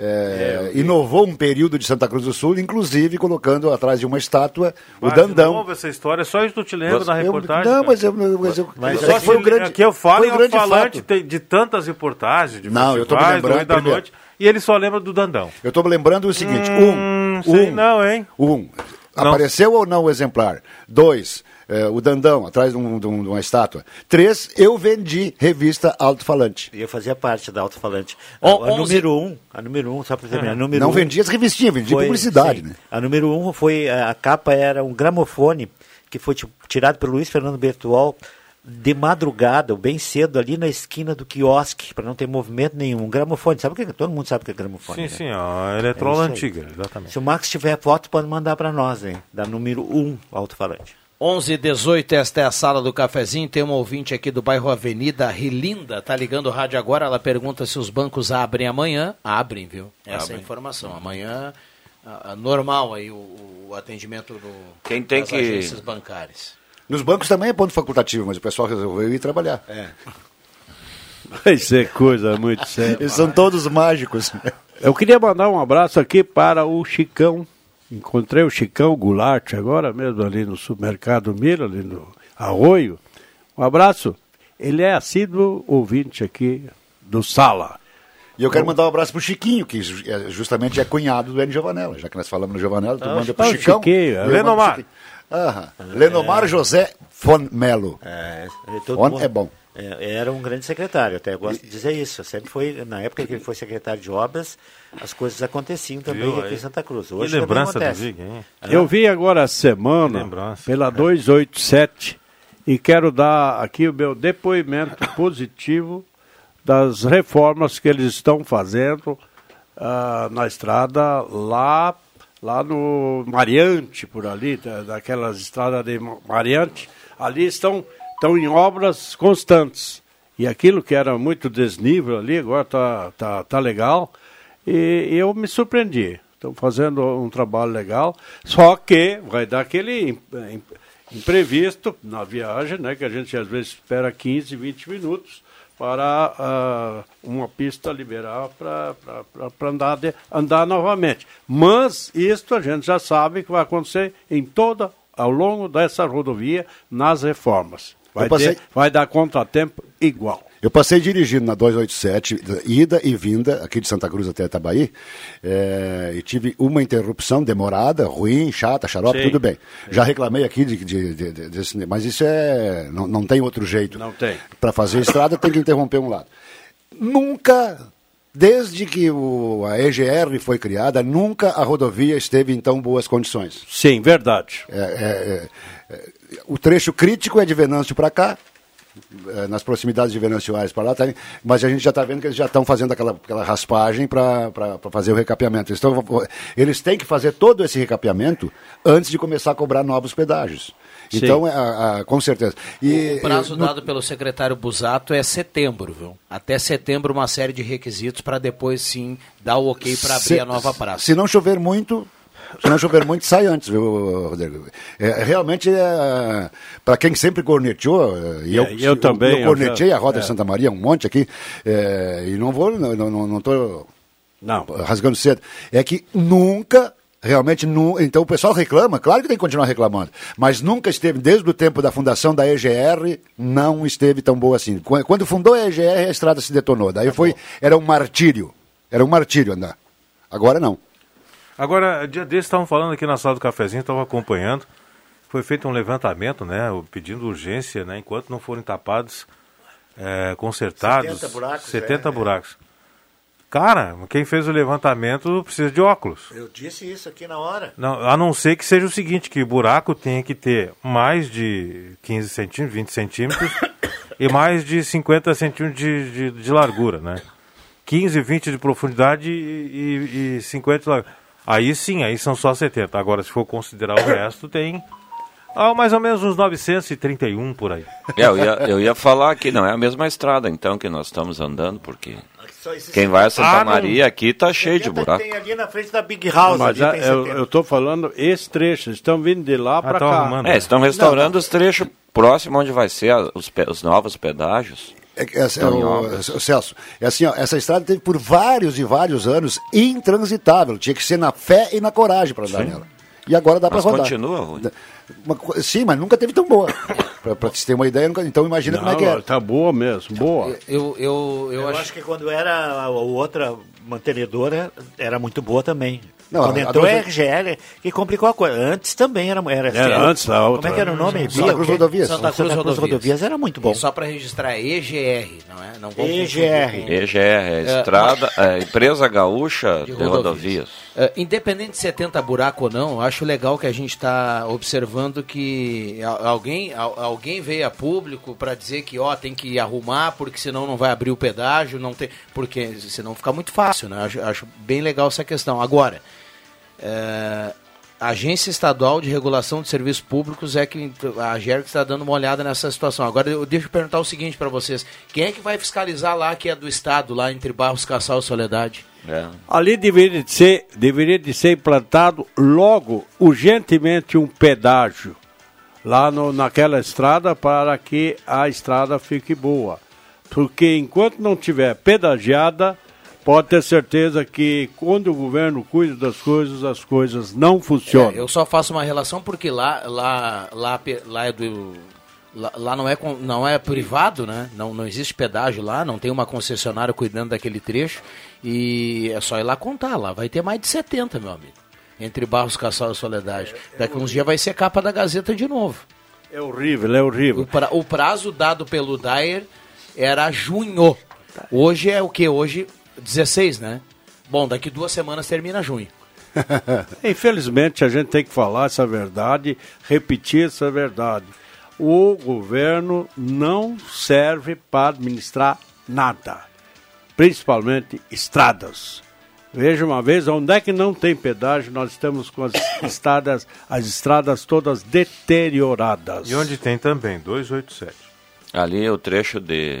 é, é, inovou um período de Santa Cruz do Sul, inclusive colocando atrás de uma estátua o Dandão. Novo essa história, só isso tu te lembra na reportagem? não, mas eu, mas eu, mas só foi um grande. Aqui eu falo um em falante de tantas reportagens, de não, eu estou me lembrando da noite, e ele só lembra do Dandão. Eu estou me lembrando o seguinte: hum, um, um, não, hein? Um, apareceu ou não o exemplar? Dois, é, o Dandão, atrás de, um, de, um, de, uma estátua. Três, eu vendi revista Alto-Falante. Eu fazia parte da Alto-Falante. A, a número um, a número um, só para terminar. Uhum. Número Não um, vendia as revistinhas, vendia foi, publicidade. Sim, né? A número um foi, a capa era um gramofone que foi tirado pelo Luiz Fernando Bertual de madrugada, bem cedo, ali na esquina do quiosque, para não ter movimento nenhum. Um gramofone, sabe o que é? Todo mundo sabe o que é gramofone. Sim, né? sim, a eletrola é antiga, exatamente. Se o Max tiver foto, pode mandar para nós, hein? Da número 1, um, alto-falante. 11 e 18, esta é a sala do cafezinho. Tem uma ouvinte aqui do bairro Avenida, Rilinda, tá ligando o rádio agora. Ela pergunta se os bancos abrem amanhã. Abrem, viu? Essa abrem. é a informação. Amanhã, a, a normal aí o, o, atendimento do, Quem tem das que... agências bancárias. Nos bancos também é ponto facultativo, mas o pessoal resolveu ir trabalhar. É. Isso é coisa muito séria. Eles são todos mágicos. Eu queria mandar um abraço aqui para o Chicão Encontrei o Chicão Goulart agora mesmo ali no supermercado Mira, ali no Arroio. Um abraço. Ele é assíduo ouvinte aqui do Sala. E eu quero mandar um abraço pro Chiquinho, que é, justamente é cunhado do N. Giovanella. Já que nós falamos no Giovanella, tu ah, manda pro Chicão. Chiquinho, é. Lenomar. Aham. Lenomar José Fon Melo. É, Fon mundo... é bom. É, era um grande secretário, até gosto de dizer isso. Sempre foi, na época que ele foi secretário de obras, as coisas aconteciam também Viu, aqui em Santa Cruz. Hoje que lembrança do Vig, hein? Eu vi agora a semana pela 287 e quero dar aqui o meu depoimento positivo das reformas que eles estão fazendo uh, na estrada lá lá no Mariante, por ali, da, daquelas estradas de Mariante, ali estão estão em obras constantes. E aquilo que era muito desnível ali, agora está tá, tá legal. E, eu me surpreendi. Estão fazendo um trabalho legal, só que vai dar aquele imprevisto na viagem, né, que a gente às vezes espera 15, 20 minutos para uh, uma pista liberar para andar, andar novamente. Mas isto a gente já sabe que vai acontecer em toda, ao longo dessa rodovia, nas reformas. Vai, passei... ter, vai dar contratempo igual. Eu passei dirigindo na 287, ida e vinda, aqui de Santa Cruz até Itabaí, é, e tive uma interrupção demorada, ruim, chata, xarope, Sim. tudo bem. Já reclamei aqui de, de, de, de, desse, mas isso é. Não, não tem outro jeito. Não tem. Para fazer estrada tem que interromper um lado. Nunca Desde que o, a EGR foi criada, nunca a rodovia esteve em tão boas condições. Sim, verdade. É, é, é, o trecho crítico é de Venâncio para cá, é, nas proximidades de Venâncio Aires para lá, tá, mas a gente já está vendo que eles já estão fazendo aquela, aquela raspagem para fazer o recapeamento. Eles, tão, eles têm que fazer todo esse recapeamento antes de começar a cobrar novos pedágios. Sim. Então, é, a, a, com certeza. E, o prazo no... dado pelo secretário Busato é setembro, viu? Até setembro, uma série de requisitos para depois sim dar o ok para abrir se, a nova praça. Se não chover muito, se não chover muito, sai antes, viu, Rodrigo? É, realmente, é, para quem sempre corneteou, e eu, é, eu, também. Eu cornetei a Roda de é. Santa Maria um monte aqui, é, e não vou, não estou não, não, não rasgando cedo. É que nunca Realmente, nu... então o pessoal reclama, claro que tem que continuar reclamando, mas nunca esteve, desde o tempo da fundação da EGR, não esteve tão boa assim. Quando fundou a EGR, a estrada se detonou. Daí foi, era um martírio, era um martírio andar. Agora não. Agora, dia desses estavam falando aqui na sala do cafezinho, estava acompanhando, foi feito um levantamento, né, pedindo urgência, né, enquanto não forem tapados, é, consertados, 70 buracos. 70 é, buracos. Cara, quem fez o levantamento precisa de óculos. Eu disse isso aqui na hora. Não, a não ser que seja o seguinte, que o buraco tenha que ter mais de 15 centímetros, 20 centímetros e mais de 50 centímetros de, de, de, largura, né? 15, 20 de profundidade e, e, e 50 de largura. Aí sim, aí são só 70. Agora, se for considerar o resto, tem ah, mais ou menos uns 931 por aí. É, eu, ia, eu ia falar que não é a mesma estrada, então, que nós estamos andando, porque quem vai a Santa ah, Maria não... aqui tá cheio de buraco. Tem ali na frente da Big House. Mas ali, eu, eu tô falando esse trecho, estão vindo de lá ah, para cá. Arrumando. É, estão restaurando não, os trechos próximos onde vai ser os, os novos pedágios. É, é, é, o, o, Celso, é assim, ó, essa estrada teve por vários e vários anos intransitável. Tinha que ser na fé e na coragem para andar Sim. nela. E agora dá para rodar. continua ruim. Sim, mas nunca teve tão boa. para te ter uma ideia, nunca, então imagina não, como é que é. Tá boa mesmo, boa. Eu, eu, eu, eu acho... acho... que quando era a outra mantenedora, era muito boa também. Não, Quando entrou a, a RGL, que complicou a coisa. Antes também era, era, era antes a outra. Como é que era o nome? Santa Cruz Rodovias. Santa Cruz, Santa Cruz Rodovias. Rodovias. era muito bom. E só para registrar, EGR, não é? Não EGR. EGR, é, é Estrada, é, Empresa Gaúcha de, de Rodovias. rodovias. Uh, independente de 70 buraco ou não, acho legal que a gente está observando que alguém, alguém veio a público para dizer que ó, tem que arrumar porque senão não vai abrir o pedágio, não tem, porque senão fica muito fácil, né? Acho, acho bem legal essa questão. Agora, é, a Agência Estadual de Regulação de Serviços Públicos é que a GER está dando uma olhada nessa situação. Agora, eu deixo perguntar o seguinte para vocês: quem é que vai fiscalizar lá que é do Estado, lá entre Barros, Cassal e Soledade? É. Ali deveria de, ser, deveria de ser implantado logo, urgentemente, um pedágio lá no, naquela estrada para que a estrada fique boa. Porque enquanto não tiver pedagiada, pode ter certeza que quando o governo cuida das coisas, as coisas não funcionam. É, eu só faço uma relação porque lá, lá, lá, lá é do. Lá, lá, não, é, não é privado, né? Não, não existe pedágio lá, não tem uma concessionária cuidando daquele trecho. E é só ir lá contar, lá vai ter mais de 70, meu amigo. Entre Barros, Caçal e Soledade. Daqui uns dias vai ser capa da Gazeta de novo. É horrível, é horrível. O, pra, o prazo dado pelo Dyer era junho. Hoje é o que? Hoje 16, né? Bom, daqui duas semanas termina junho. Infelizmente, a gente tem que falar essa verdade, repetir essa verdade. O governo não serve para administrar nada, principalmente estradas. Veja uma vez, onde é que não tem pedágio, nós estamos com as estradas, as estradas todas deterioradas. E onde tem também, 287. Ali é o trecho de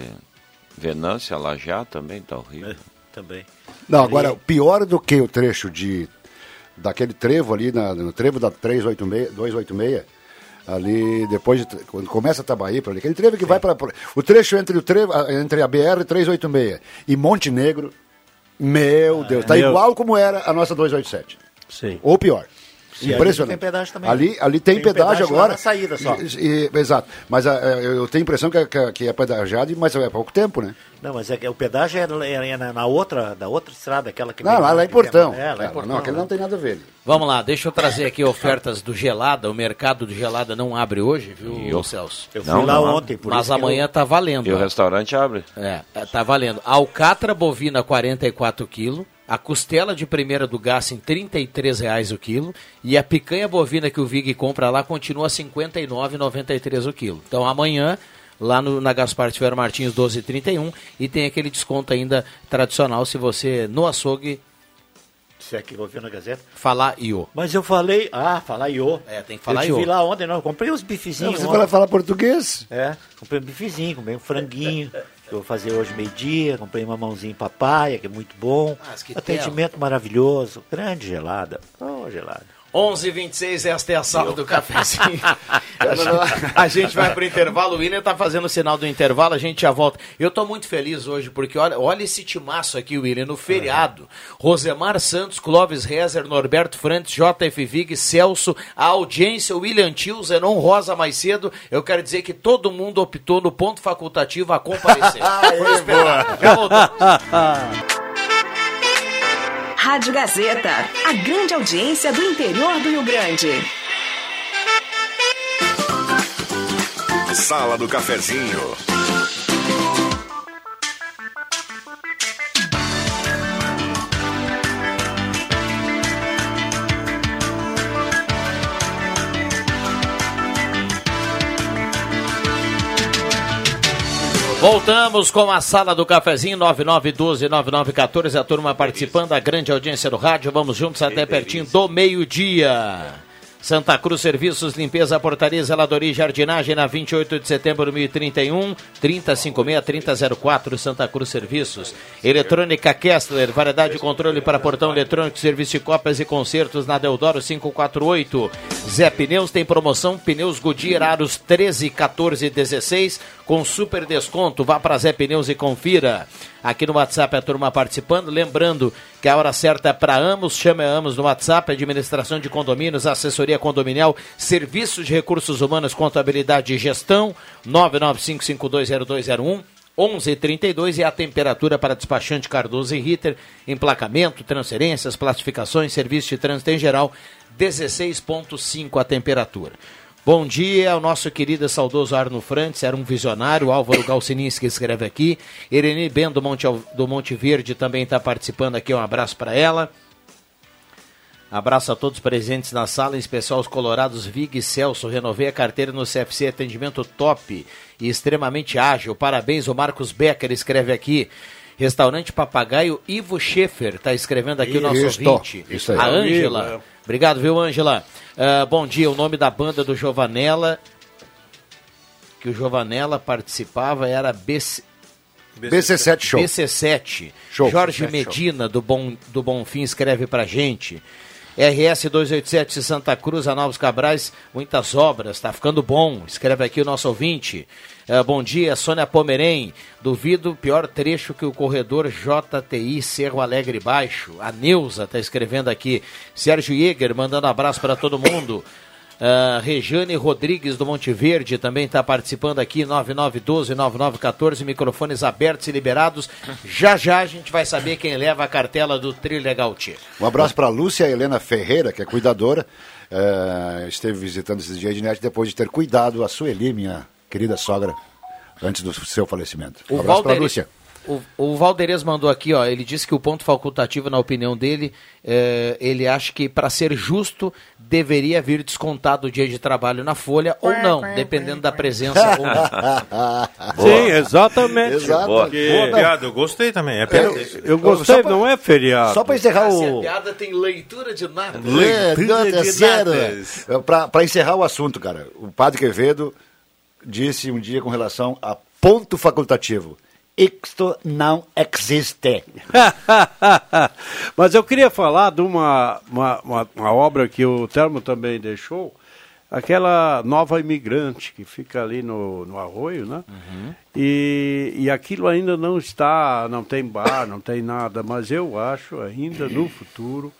Venância, Lajá também está horrível. É também. Não, agora, pior do que o trecho de daquele trevo ali, na, no trevo da 386, 286, ali depois, de, quando começa a Tabaí, para ali, aquele trevo que vai para. O trecho entre, o trevo, entre a BR 386 e Montenegro, meu ah, Deus, tá é. igual como era a nossa 287. Sim. Ou pior. E Impressionante. tem pedágio também. Ali, ali tem, tem pedágio, pedágio agora. Na saída só. E, e, exato. Mas a, é, eu tenho a impressão que, que, que é pedágio, mas é pouco tempo, né? Não, mas é o pedágio é, é, é na outra, da outra estrada, aquela que... Não, lá, lá é Portão. É, lá é Portão. Não, aquele né? não tem nada a ver. Vamos lá, deixa eu trazer aqui ofertas do Gelada. O mercado do Gelada não abre hoje, viu, eu, Celso? Eu fui não, lá não, ontem, por Mas amanhã eu... tá valendo. E o restaurante abre? É, tá valendo. Alcatra bovina 44 quilos a costela de primeira do gás em R$ reais o quilo e a picanha bovina que o Vig compra lá continua R$ 59,93 o quilo. Então amanhã lá no, na Gaspar Tiver Martins 12,31 e tem aquele desconto ainda tradicional se você no açougue se é que ouviu na Gazeta. Falar Iô. Mas eu falei, ah, falar Iô. É, tem que falar Iô. Eu vi lá ontem, não, comprei uns bifezinhos. Não, você fala, fala português? É, comprei um bifezinho, comprei um franguinho. que eu vou fazer hoje meio-dia, comprei uma mãozinha papaya, que é muito bom. Ah, Atendimento maravilhoso, grande gelada. Oh, gelada. 11:26 esta é a sala do cafezinho. a gente vai pro intervalo. O William tá fazendo o sinal do intervalo, a gente já volta. Eu tô muito feliz hoje, porque olha, olha esse timaço aqui, William, no feriado. Uhum. Rosemar Santos, Clóvis Rezer, Norberto Frantes, JF Vig, Celso, a audiência, William Tio, Zenon Rosa mais cedo. Eu quero dizer que todo mundo optou no ponto facultativo a comparecer. Vamos esperar. Já voltamos. Rádio Gazeta, a grande audiência do interior do Rio Grande. Sala do Cafezinho. Voltamos com a sala do cafezinho 9912-9914, a turma participando, a grande audiência do rádio. Vamos juntos até pertinho do meio-dia. Santa Cruz Serviços, Limpeza, Portaria, Zeladoria e Jardinagem na 28 de setembro de 2031, 3056-3004, Santa Cruz Serviços. Eletrônica Kessler, variedade de controle para portão eletrônico, serviço de cópias e concertos na Deodoro 548. Zé Pneus tem promoção, pneus Goodyear Aros 13, 14 16, com super desconto. Vá para Zé Pneus e confira. Aqui no WhatsApp a turma participando. Lembrando que a hora certa é para Amos. Chame a Amos no WhatsApp, administração de condomínios, assessoria condominial, serviços de recursos humanos, contabilidade e gestão. 995520201. 11:32 e a temperatura para despachante Cardoso e Ritter, emplacamento, transferências, classificações, serviço de trânsito em geral, 16.5 a temperatura. Bom dia ao nosso querido e saudoso Arno Frantes, era um visionário, Álvaro Galcinins que escreve aqui, Irene Ben do Monte, do Monte Verde também está participando aqui, um abraço para ela. Abraço a todos presentes na sala, em especial os colorados Vig e Celso. Renovei a carteira no CFC, atendimento top e extremamente ágil. Parabéns, o Marcos Becker escreve aqui. Restaurante Papagaio Ivo Schaefer está escrevendo aqui o nosso ouvinte. Isso aí. A Ângela. Obrigado, viu, Ângela? Uh, bom dia, o nome da banda do Jovanella, que o Jovanella participava, era BC... BC7 Show. BC7. Show. Jorge BC7 Medina, do, Bom, do Bonfim, escreve pra gente. RS 287 Santa Cruz, a Novos Cabrais, muitas obras, tá ficando bom. Escreve aqui o nosso ouvinte. Uh, bom dia, Sônia Pomerém. Duvido pior trecho que o corredor JTI Cerro Alegre Baixo. A Neuza tá escrevendo aqui. Sérgio Jäger mandando abraço para todo mundo. Uh, Rejane Rodrigues do Monte Verde também está participando aqui, 9912-9914, microfones abertos e liberados. Já já a gente vai saber quem leva a cartela do Trilha Gautier. Um abraço para Lúcia Helena Ferreira, que é cuidadora. É, esteve visitando esses dias de net depois de ter cuidado a Sueli, minha querida sogra, antes do seu falecimento. Um O abraço para Lúcia. O, o Valderez mandou aqui, ó. Ele disse que o ponto facultativo, na opinião dele, eh, ele acha que para ser justo deveria vir descontado o dia de trabalho na folha ou não, dependendo da presença ou não. Sim, exatamente. Exato. Boa. Boa piada, eu gostei também. É piada. Eu gostei, Só pra- não é feriado. Só para encerrar Se a o. piada tem leitura de nada. É, Leitura nota de zero. datas. Para encerrar o assunto, cara, o padre Quevedo disse um dia com relação a ponto facultativo. Isto não existe. Mas eu queria falar de uma, uma, uma, uma obra que o Telmo também deixou, aquela nova imigrante que fica ali no, no arroio, né? E, e aquilo ainda não está, não tem bar, não tem nada, mas eu acho ainda no futuro,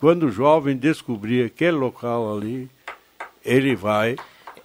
quando o jovem descobrir aquele local ali, ele vai,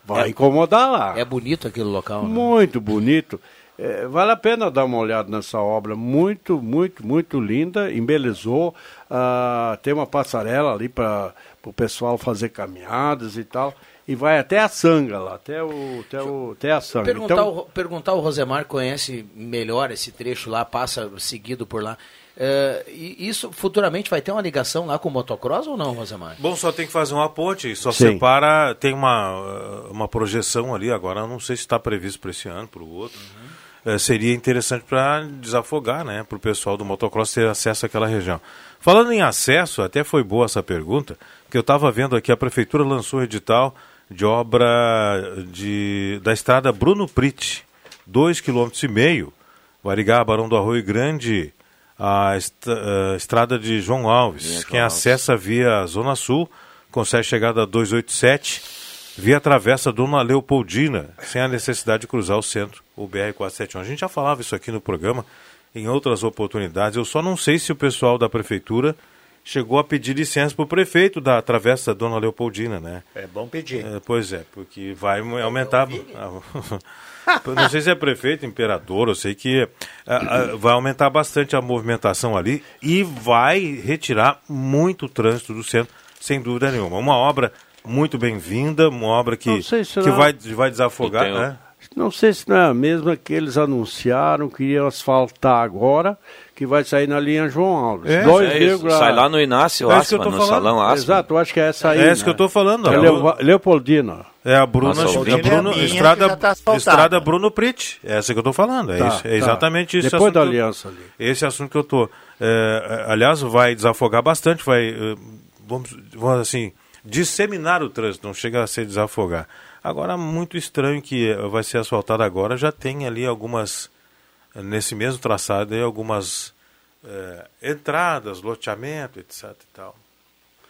vai É- incomodar lá. É bonito aquele local, né? Muito bonito. É, vale a pena dar uma olhada nessa obra. Muito, muito, muito linda. Embelezou. Ah, tem uma passarela ali para o pessoal fazer caminhadas e tal. E vai até a Sanga lá, até, o, até, o, até a Sanga. Perguntar, Então, o, perguntar o Rosemar conhece melhor esse trecho lá, passa seguido por lá. É, e isso futuramente vai ter uma ligação lá com o motocross ou não, Rosemar? Bom, só tem que fazer uma ponte, só Sim. separa, tem uma, uma projeção ali, agora não sei se está previsto para esse ano, para o outro. Eh, seria interessante para desafogar, né, para o pessoal do motocross ter acesso àquela região. Falando em acesso, até foi boa essa pergunta, que eu estava vendo aqui, a prefeitura lançou um edital de obra de, da estrada Bruno Prit, 2,5 km, vai ligar Barão do Arroio Grande a est- eh, estrada de João Alves. Quem acessa via Zona Sul consegue chegar da 287 via Travessa Dona Leopoldina, sem a necessidade de cruzar o centro, o BR-471. A gente já falava isso aqui no programa em outras oportunidades. Eu só não sei se o pessoal da prefeitura chegou a pedir licença para o prefeito da Travessa Dona Leopoldina, né? É bom pedir. É, pois é, porque vai aumentar. Não sei se é prefeito, imperador, eu sei que ah, vai aumentar bastante a movimentação ali e vai retirar muito trânsito do centro, sem dúvida nenhuma. Uma obra muito bem-vinda, uma obra que, se que vai, vai desafogar, tenho... né? Não sei se não é a mesma que eles anunciaram que iam asfaltar agora, que vai sair na linha João Alves. É, 2, é sai lá no Inácio é Asma, no falando. Salão Asma. Exato, eu acho que é essa aí. É isso né? que eu estou falando. É Leo, Leopoldina. É a Bruna, Nossa, a Bruno, é a Estrada, tá Estrada Bruno Prit. É essa que eu estou falando. É, tá, isso, é tá. exatamente isso. Depois da aliança ali. Esse assunto que eu estou. É, aliás, vai desafogar bastante, vai, eh, vamos, vamos assim, disseminar o trânsito, não chega a ser desafogar. Agora, muito estranho que vai ser asfaltado agora, já tem ali algumas, nesse mesmo traçado, aí, algumas é, entradas, loteamento, etc e tal.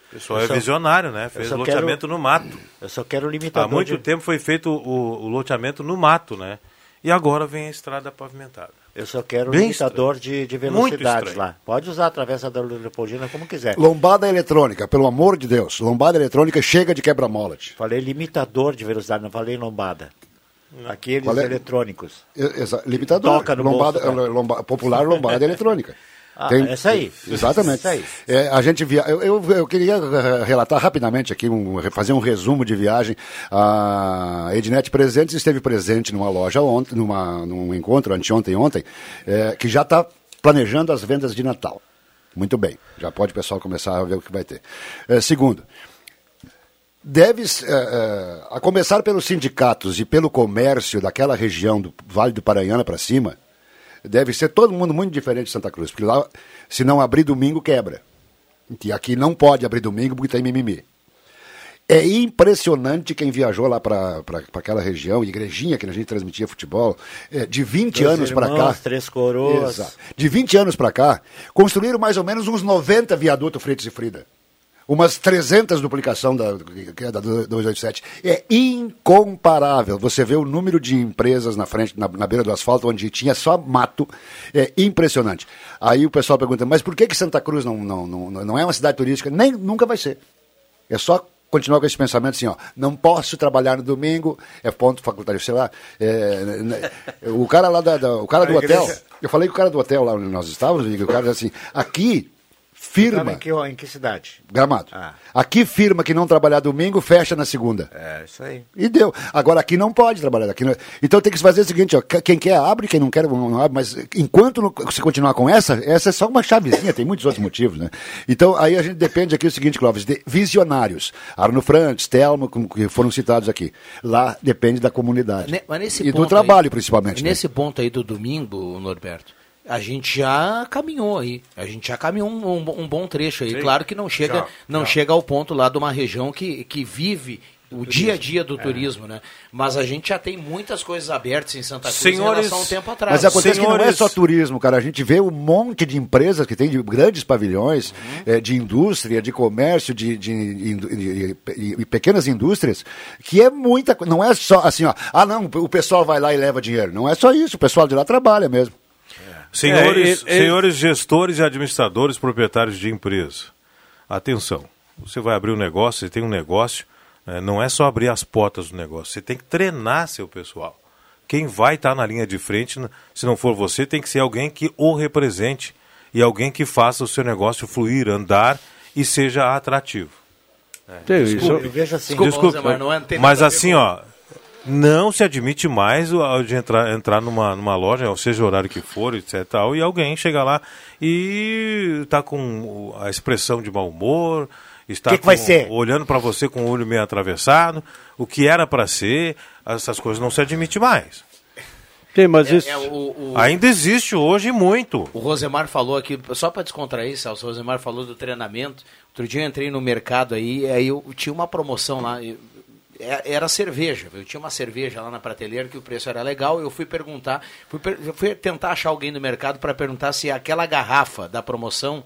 O pessoal é visionário, né? Fez loteamento quero, no mato. Eu só quero limitador. Há muito de... tempo foi feito o, o, loteamento no mato, né? E agora vem a estrada pavimentada. Eu só quero Bem limitador de, de velocidades lá. Pode usar a travessa da Leopoldina como quiser. Lombada eletrônica, pelo amor de Deus. Lombada eletrônica chega de quebra-mola. Falei limitador de velocidade, não falei lombada. Aqueles é? eletrônicos. Exa limitador. Toca no lombada, bolso, lomba, popular lombada eletrônica. Ah, Tem, essa aí. Exatamente. Essa aí. É, a gente via, eu, eu, eu, queria eh, relatar rapidamente aqui, um, fazer um resumo de viagem. A Ednet Presentes esteve presente numa loja ontem, numa, num encontro anteontem ontem, é, que já está planejando as vendas de Natal. Muito bem, já pode o pessoal começar a ver o que vai ter. É, segundo, deve, é, a começar pelos sindicatos e pelo comércio daquela região do Vale do Paranhana para cima, deve ser todo mundo muito diferente de Santa Cruz, porque lá, se não abrir domingo, quebra. E aqui não pode abrir domingo porque tem mimimi. É impressionante quem viajou lá para aquela região, igrejinha que a gente transmitia futebol, é, de 20 Dois anos para cá. Três coroas. Exato, de 20 anos para cá, construíram mais ou menos uns 90 viadutos Freitas e Frida umas 300 duplicação da, é da 287. É incomparável. Você vê o número de empresas na frente, na, na, beira do asfalto, onde tinha só mato. É impressionante. Aí o pessoal pergunta, mas por que, que Santa Cruz não, não, não, não é uma cidade turística? Nem, nunca vai ser. É só continuar com esse pensamento assim, ó, não posso trabalhar no domingo, é ponto facultário, sei lá. É, o cara lá da, da o cara do hotel, eu falei com o cara do hotel lá onde nós estávamos, o cara disse assim, aqui firma. Em que, em que cidade? Gramado. Ah. Aqui firma que não trabalhar domingo, fecha na segunda. É, isso aí. E deu. Agora aqui não pode trabalhar. Aqui não... Então tem que se fazer o seguinte, ó, quem quer abre, quem não quer não abre, mas enquanto não, você continuar com essa, essa é só uma chavezinha, tem muitos outros motivos, né? Então aí a gente depende aqui do seguinte, Clóvis, de visionários. Arno Frantes, Telmo, que foram citados aqui. Lá depende da comunidade. e do trabalho, aí, principalmente. Né? Nesse né? ponto aí do domingo, Norberto, a gente já caminhou aí. A gente já caminhou um, um, um bom trecho aí. Sim. Claro que não chega, já, não já. chega ao ponto lá de uma região que, que vive o turismo. dia a dia do é. turismo, né? Mas a gente já tem muitas coisas abertas em Santa Cruz Senhores, em relação a um tempo atrás. Mas acontece Senhores... que não é só turismo, cara. A gente vê um monte de empresas que tem de grandes pavilhões, uhum. é, de indústria, de comércio, de, de, de, de, pequenas indústrias, que é muita Não é só assim, ó. Ah, não, o pessoal vai lá e leva dinheiro. Não é só isso, o pessoal de lá trabalha mesmo. Senhores, é, ele, senhores gestores e administradores proprietários de empresa, atenção. Você vai abrir um negócio, você tem um negócio, né, não é só abrir as portas do negócio, você tem que treinar seu pessoal. Quem vai estar na linha de frente, se não for você, tem que ser alguém que o represente e alguém que faça o seu negócio fluir, andar e seja atrativo. É, desculpe, isso, eu vejo assim. Desculpe, desculpe mas, não é, mas assim, ó, não se admite mais de entrar, entrar numa, numa loja, seja o horário que for, etc. Tal, e alguém chega lá e está com a expressão de mau humor, está que que vai ser? olhando para você com o olho meio atravessado, o que era para ser, essas coisas não se admite mais. Tem, mas é, isso... É, o, o... Ainda existe hoje muito. O Rosemar falou aqui, só para descontrair, Celso, o Rosemar falou do treinamento. Outro dia eu entrei no mercado aí, aí eu tinha uma promoção lá, é, era cerveja. Eu tinha uma cerveja lá na prateleira que o preço era legal. Eu fui perguntar, fui, fui tentar achar alguém no mercado para perguntar se aquela garrafa da promoção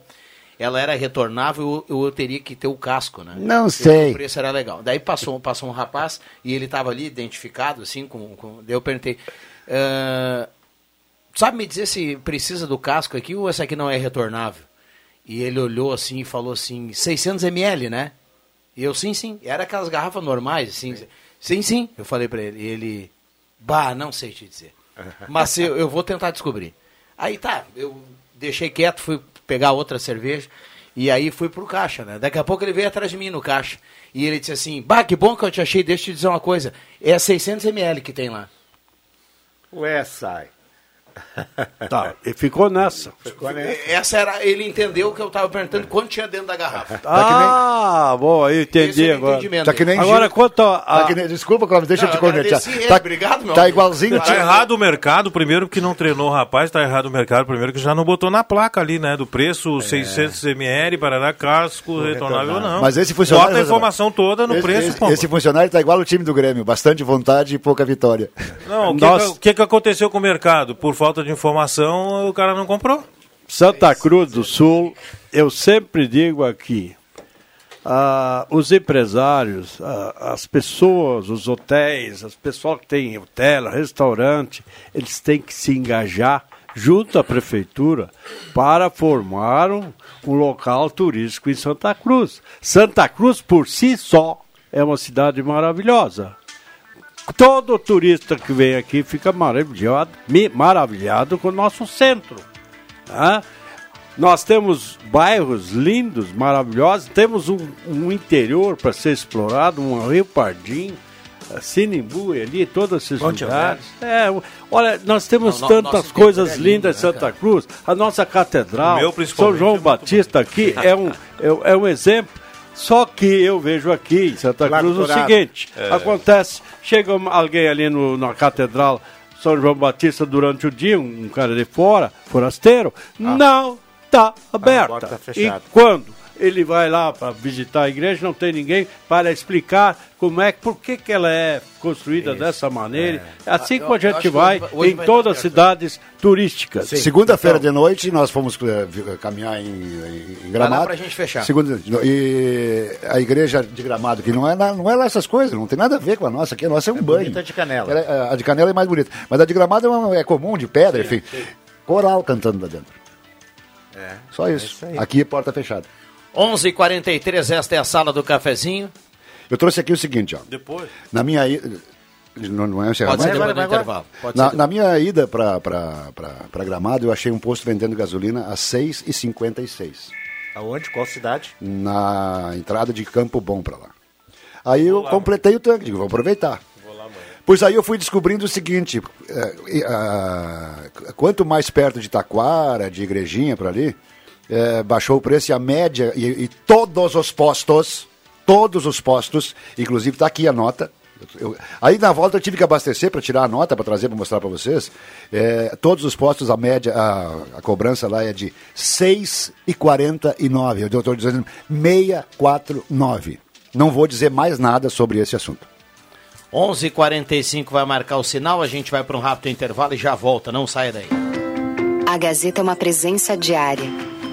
ela era retornável ou eu teria que ter o casco, né? Não sei. O preço era legal. Daí passou, passou um rapaz e ele estava ali identificado, assim, com, com. Daí eu perguntei. Uh, sabe me dizer se precisa do casco aqui ou essa aqui não é retornável? E ele olhou assim e falou assim: 600 ml, né? E eu, sim, sim. Era aquelas garrafas normais, assim. Sim, sim. Eu falei para ele. E ele, bah, não sei te dizer. Mas eu, eu vou tentar descobrir. Aí tá, eu deixei quieto, fui pegar outra cerveja. E aí fui pro caixa, né? Daqui a pouco ele veio atrás de mim no caixa. E ele disse assim: Bah, que bom que eu te achei, deixa eu te dizer uma coisa. É 600 ml que tem lá. Ué, sai. Tá, e ficou nessa. Ficou nessa. Essa era, ele entendeu que eu estava perguntando quanto tinha dentro da garrafa. Tá ah, bom, aí entendi agora. Tá que nem agora quanto a... Tá que nem, desculpa, Cláudio, deixa Não, eu te cornetear. Tá, obrigado, meu Tá igualzinho... Tá errado o mercado, primeiro que não treinou o rapaz, tá errado o mercado, primeiro que já não botou na placa ali, né, do preço, é. 600 ml, Barará, casco, retornável ou não. Mas esse funcionário... Bota a informação toda no esse, preço, esse, esse, funcionário tá igual o time do Grêmio, bastante vontade e pouca vitória. Não, o que, que, que aconteceu com o mercado? Por falta de informação, o cara não comprou. Santa Cruz do Sul, eu sempre digo aqui, ah, os empresários, ah, as pessoas, os hotéis, as pessoas que têm hotel, restaurante, eles têm que se engajar junto à prefeitura para formar um, um local turístico em Santa Cruz. Santa Cruz, por si só, é uma cidade maravilhosa. Todo turista que vem aqui fica maravilhado, maravilhado com o nosso centro. Tá? Nós temos bairros lindos, maravilhosos, temos um, um interior para ser explorado, um Rio Pardim, Sinimbu ali, todos esses Monte lugares. É, olha, nós temos não, tantas coisas é lindas em né, Santa Cruz. A nossa catedral, São João é Batista aqui é um, é, é um exemplo só que eu vejo aqui em Santa Cruz o seguinte: é. acontece, chega alguém ali no, na catedral São João Batista durante o dia, um, cara de fora, forasteiro, ah. não está aberta. Tá e quando? Ele vai lá para visitar a igreja, não tem ninguém para explicar como é, por que, que ela é construída Isso, dessa maneira. É. Assim como a gente vai em vai todas as cidades turísticas. Segunda-feira então, de noite nós fomos uh, caminhar em, em Gramado. Para a gente fechar. Segunda, e a igreja de Gramado, que não é, não é lá essas coisas, não tem nada a ver com a nossa, aqui a nossa é um é banho. a de canela. Ela, a de canela é mais bonita. Mas a de Gramado é, uma, é comum, de pedra, sim, enfim. Sim. Coral cantando lá dentro. É, Só isso. É isso aqui é porta fechada. 11:43 esta é a sala do cafezinho. Eu trouxe aqui o seguinte, ó. Depois. Na minha não, não é o Pode ser do intervalo. Na, na, minha ida para Gramado, eu achei um posto vendendo gasolina a 6,56. Aonde? Qual cidade? Na entrada de Campo Bom para lá. Aí vou eu lá, completei o tanque, digo, vou aproveitar. Vou lá, pois aí eu fui descobrindo o seguinte: é, é, quanto mais perto de Taquara, de Igrejinha para ali, é, baixou o preço e a média, e, e, todos os postos, todos os postos, inclusive está aqui a nota. Eu, aí na volta eu tive que abastecer para tirar a nota, para trazer, para mostrar para vocês. É, todos os postos, a média, a, a cobrança lá é de 6,49. Eu estou dizendo 649. Não vou dizer mais nada sobre esse assunto. 11:45 vai marcar o sinal, a gente vai para um rápido intervalo e já volta, não saia daí. A Gazeta é uma presença diária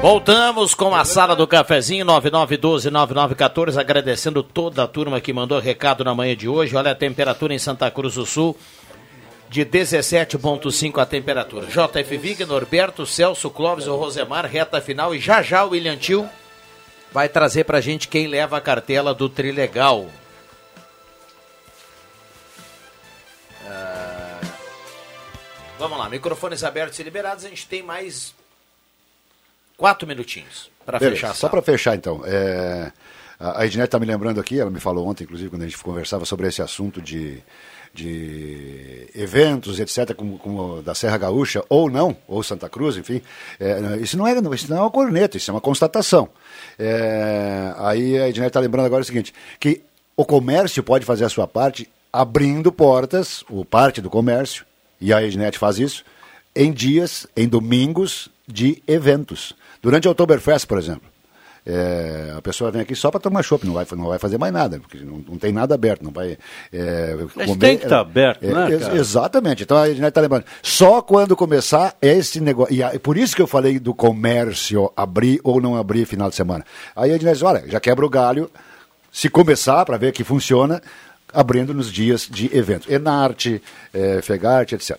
Voltamos com a sala do cafezinho 9912-9914, agradecendo toda a turma que mandou recado na manhã de hoje. Olha a temperatura em Santa Cruz do Sul, de 17,5 a temperatura. JF Vig, Norberto, Celso, Clóvis, o Rosemar, reta final e já já o William Tio vai trazer pra gente quem leva a cartela do Trilegal. Uh... Vamos lá, microfones abertos e liberados, a gente tem mais Quatro minutinhos para fechar. Só para fechar, então. É... A Ednete está me lembrando aqui, ela me falou ontem, inclusive, quando a gente conversava sobre esse assunto de, de eventos, etc., como, como, da Serra Gaúcha, ou não, ou Santa Cruz, enfim. É, isso, não é, isso não é uma corneta, isso é uma constatação. É, aí a Ednete está lembrando agora o seguinte, que o comércio pode fazer a sua parte abrindo portas, ou parte do comércio, e a Ednet faz isso, em dias, em domingos de eventos. Durante o Oktoberfest, por exemplo. É, a pessoa vem aqui só para tomar chopp, não vai, não vai fazer mais nada, porque não, não tem nada aberto, não vai é, Mas comer, tem que estar tá aberto, é, né, cara? Exatamente, então a gente está lembrando, só quando começar esse negócio, e a, por isso que eu falei do comércio abrir ou não abrir final de semana. Aí a gente diz, olha, já quebra o galho, se começar para ver que funciona, abrindo nos dias de eventos. Enarte, é, Fegarte, etc.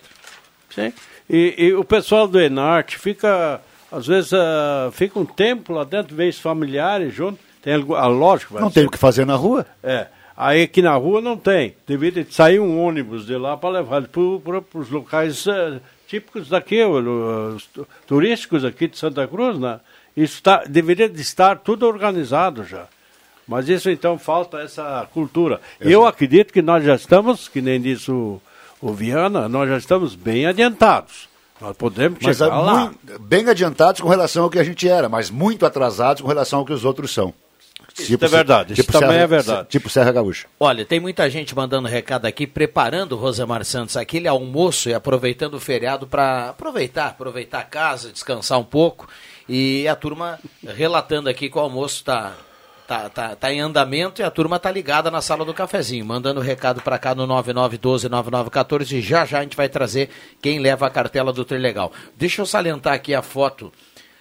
Sim, e, e o pessoal do Enarte fica às vezes uh, fica um tempo lá dentro, vê os familiares junto. Tem a lógica. Não tem o que fazer na rua? É. Aí aqui na rua não tem. Deveria sair um ônibus de lá para levar para os locais uh, típicos daqui, uh, turísticos aqui de Santa Cruz, né? Isso tá, deveria de estar tudo organizado já. Mas isso então falta essa cultura. Exato. Eu acredito que nós já estamos, que nem disse o, o Viana, nós já estamos bem adiantados. Nós podemos mas, chegar lá. Muito, bem adiantados com relação ao que a gente era, mas muito atrasados com relação ao que os outros são. Isso tipo, é verdade, tipo isso Serra, também é verdade. Tipo Serra Gaúcha. Olha, tem muita gente mandando recado aqui, preparando o Rosemar Santos aquele almoço e aproveitando o feriado para aproveitar, aproveitar a casa, descansar um pouco. E a turma relatando aqui que o almoço está tá, tá, tá em andamento e a turma tá ligada na sala do cafezinho, mandando recado para cá no 99129914 e já já a gente vai trazer quem leva a cartela do Trilegal. Deixa eu salientar aqui a foto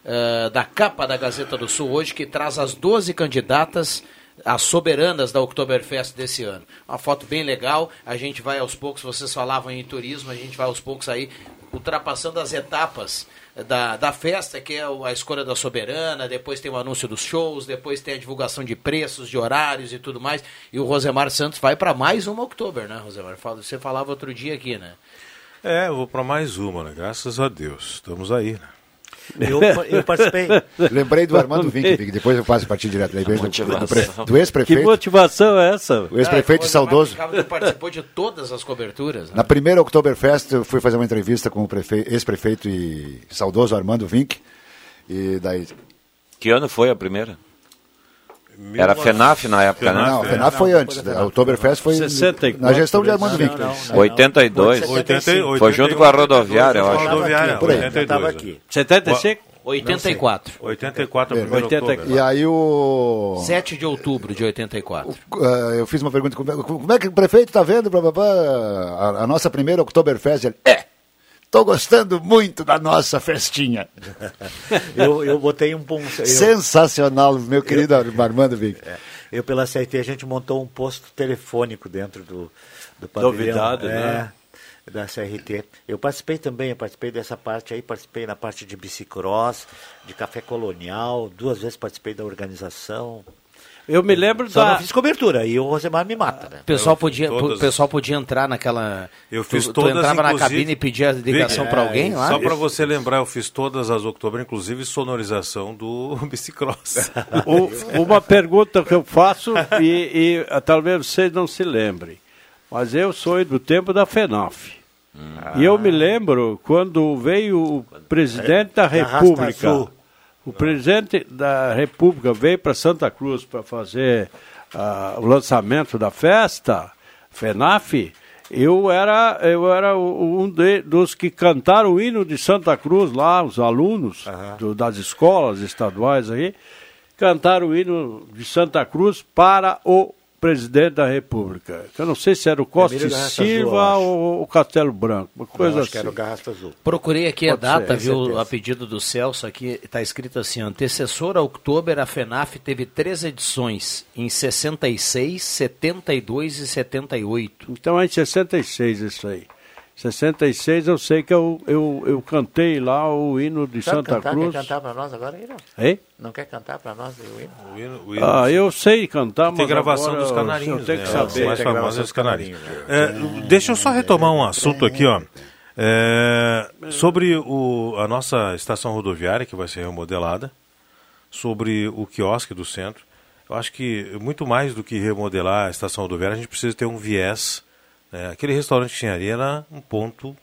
uh, da capa da Gazeta do Sul hoje que traz as 12 candidatas as soberanas da Oktoberfest desse ano. Uma foto bem legal, a gente vai aos poucos, vocês falavam em turismo, a gente vai aos poucos aí ultrapassando as etapas da, da festa, que é a escolha da soberana, depois tem o anúncio dos shows, depois tem a divulgação de preços, de horários e tudo mais. E o Rosemar Santos vai para mais uma outubro, né, Rosemar? Você falava outro dia aqui, né? É, eu vou para mais uma, né? Graças a Deus. Estamos aí, né? Eu, eu participei. Lembrei do Armando Vink, depois eu faço partir direto. Lembrei do, do, do ex-prefeito. Que motivação é essa? O ex-prefeito é, saudoso. participou de todas as coberturas. Né? Na primeira Oktoberfest, eu fui fazer uma entrevista com o ex-prefeito e saudoso Armando Vink. E daí... Que ano foi a primeira? Era FENAF na época, né? Não, FENAF foi antes. A Oktoberfest foi 64, na gestão de Armando Vink. 82. 82. Foi junto com a rodoviária, eu acho. Rodoviária, por aí. Estava aqui. 75? 84. 84, 84. E aí o... 7 de outubro de 84. O, uh, eu fiz uma pergunta, como é que o prefeito está vendo a, a, nossa primeira Oktoberfest? Ele, é, Estou gostando muito da nossa festinha. eu, eu botei um ponto. Sensacional, meu querido eu, Armando Vic. É, eu, pela CRT, a gente montou um posto telefônico dentro do, do pavilhão. Novidade, é, né? Da CRT. Eu participei também, eu participei dessa parte aí, participei na parte de bicicross, de café colonial, duas vezes participei da organização. Eu me lembro Só da. não fiz cobertura, e o Rosemar me mata, né? O pessoal podia, todas... pessoal podia entrar naquela. Eu fiz tu, todas, tu entrava na cabine e pedia ligação é, para alguém lá? Só para você lembrar, eu fiz todas as outubro, inclusive sonorização do Bicicross. uma pergunta que eu faço, e, e talvez vocês não se lembrem, mas eu sou do tempo da FENAF. Hum. E eu me lembro quando veio o presidente da República o presidente da República veio para Santa Cruz para fazer uh, o lançamento da festa, FENAF. Eu era, eu era um de, dos que cantaram o hino de Santa Cruz lá, os alunos uhum. do, das escolas estaduais aí, cantaram o hino de Santa Cruz para o presidente da República. Eu não sei se era o Costa Silva Azul, ou o Castelo Branco, uma coisa não, acho assim. que era o assim. Garrafa Azul. Procurei aqui Pode a data, ser, viu, a pedido do Celso, aqui está escrito assim, antecessora a outubro, a FENAF teve três edições, em 66, 72 e 78. Então é em 66 isso aí. 66 eu sei que eu, eu, eu cantei lá o hino de Sabe Santa cantar, Cruz. Quer cantar para nós agora, Ira? Hein? Não quer cantar para nós o hino? O hino, o hino ah, eu sei cantar, mas Tem gravação dos canarinhos, tem né? que saber. mais famosa dos canarinhos. É, deixa eu só retomar um assunto aqui, ó. É, sobre o, a nossa estação rodoviária, que vai ser remodelada, sobre o quiosque do centro. Eu acho que muito mais do que remodelar a estação rodoviária, a gente precisa ter um viés é, aquele restaurante tinha ali era um ponto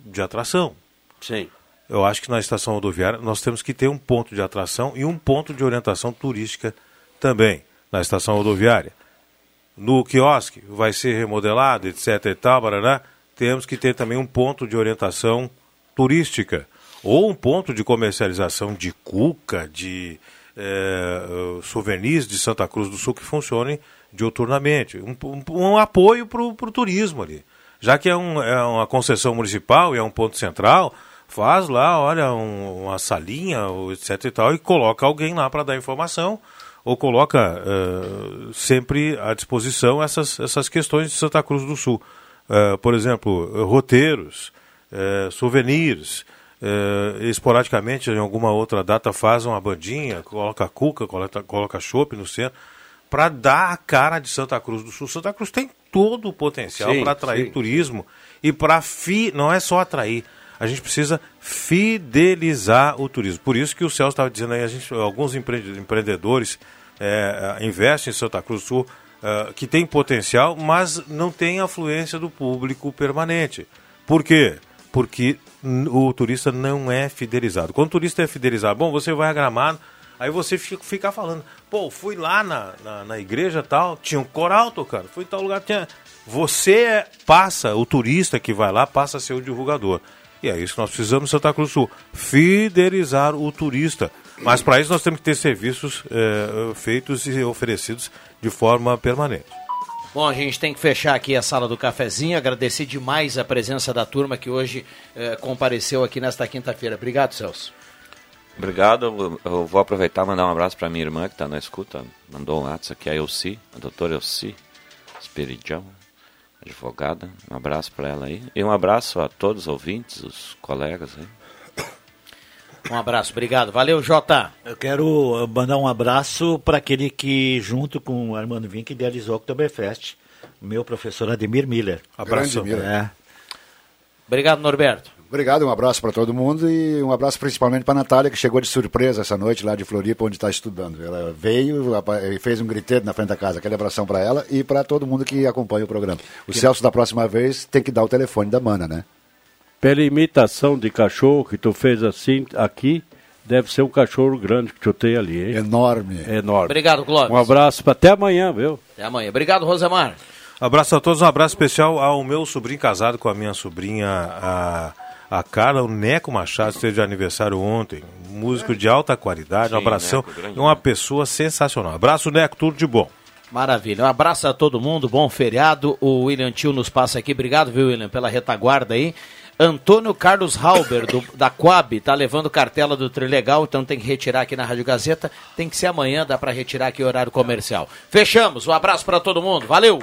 de atração. Sim. Eu acho que na estação rodoviária nós temos que ter um ponto de atração e um ponto de orientação turística também na estação rodoviária. No quiosque vai ser remodelado, etc. e tal, barará, temos que ter também um ponto de orientação turística ou um ponto de comercialização de cuca, de é, souvenirs de Santa Cruz do Sul que funcione diuturnamente. Um, um, um apoio para o turismo ali. Já que é, um, é, uma concessão municipal e é um ponto central, faz lá, olha, um, uma salinha, etc e tal, e coloca alguém lá para dar informação ou coloca uh, sempre à disposição essas, essas questões de Santa Cruz do Sul. Uh, por exemplo, roteiros, uh, souvenirs, esporadicamente em alguma outra data faz uma bandinha, coloca cuca, coloca, coloca chopp no centro, para dar a cara de Santa Cruz do Sul. Santa Cruz tem todo o potencial para atrair sim. turismo e para fi... não é só atrair, a gente precisa fidelizar o turismo. Por isso que o Celso estava dizendo aí, a gente, alguns empreendedores é, investem em Santa Cruz do Sul, é, que tem potencial, mas não tem afluência do público permanente. Por quê? Porque o turista não é fidelizado. Quando o turista é fidelizado, bom, você vai a Gramado, aí você fica, falando, pô, fui lá na, na, na igreja tal, tinha um coral tocando, fui em tal lugar, tinha... Você passa, o turista que vai lá passa a ser o divulgador. E é isso que nós precisamos em Santa Cruz do Sul, fidelizar o turista. Mas para isso nós temos que ter serviços é, feitos e oferecidos de forma permanente. Bom, a gente tem que fechar aqui a sala do cafezinho. Agradecer demais a presença da turma que hoje é, compareceu aqui nesta quinta-feira. Obrigado, Celso. Obrigado. Eu vou aproveitar e mandar um abraço para minha irmã que está na escuta. Mandou um WhatsApp aqui, a Elci, a doutora Elci Espiridão, advogada. Um abraço para ela aí. E um abraço a todos os ouvintes, os colegas aí. Um abraço, obrigado. Valeu, Jota. Eu quero uh, mandar um abraço para aquele que, junto com o Armando Vink, idealizou o Oktoberfest, meu professor Ademir Miller. Abraço. Miller. É. Obrigado, Norberto. Obrigado, um abraço para todo mundo e um abraço principalmente para a Natália, que chegou de surpresa essa noite lá de Floripa, onde está estudando. Ela veio e fez um griteiro na frente da casa. Aquele abração para ela e para todo mundo que acompanha o programa. O que... Celso, da próxima vez, tem que dar o telefone da Mana, né? Pela imitação de cachorro que tu fez assim aqui, deve ser um cachorro grande que tu tem ali, hein? Enorme. Enorme. Obrigado, Clóvis. Um abraço para até amanhã, viu? Até amanhã. Obrigado, Rosemar. Abraço a todos, um abraço especial ao meu sobrinho casado com a minha sobrinha, a, a Carla, o Neco Machado, esteve de aniversário ontem. músico de alta qualidade, Sim, um abração. Neco, uma pessoa sensacional. Abraço, Neco, tudo de bom. Maravilha. Um abraço a todo mundo, bom feriado. O William Tio nos passa aqui. Obrigado, viu, William, pela retaguarda aí. Antônio Carlos Halber, do, da Coab, tá levando cartela do Trilegal, então tem que retirar aqui na Rádio Gazeta. Tem que ser amanhã, dá para retirar aqui o horário comercial. Fechamos, um abraço para todo mundo, valeu!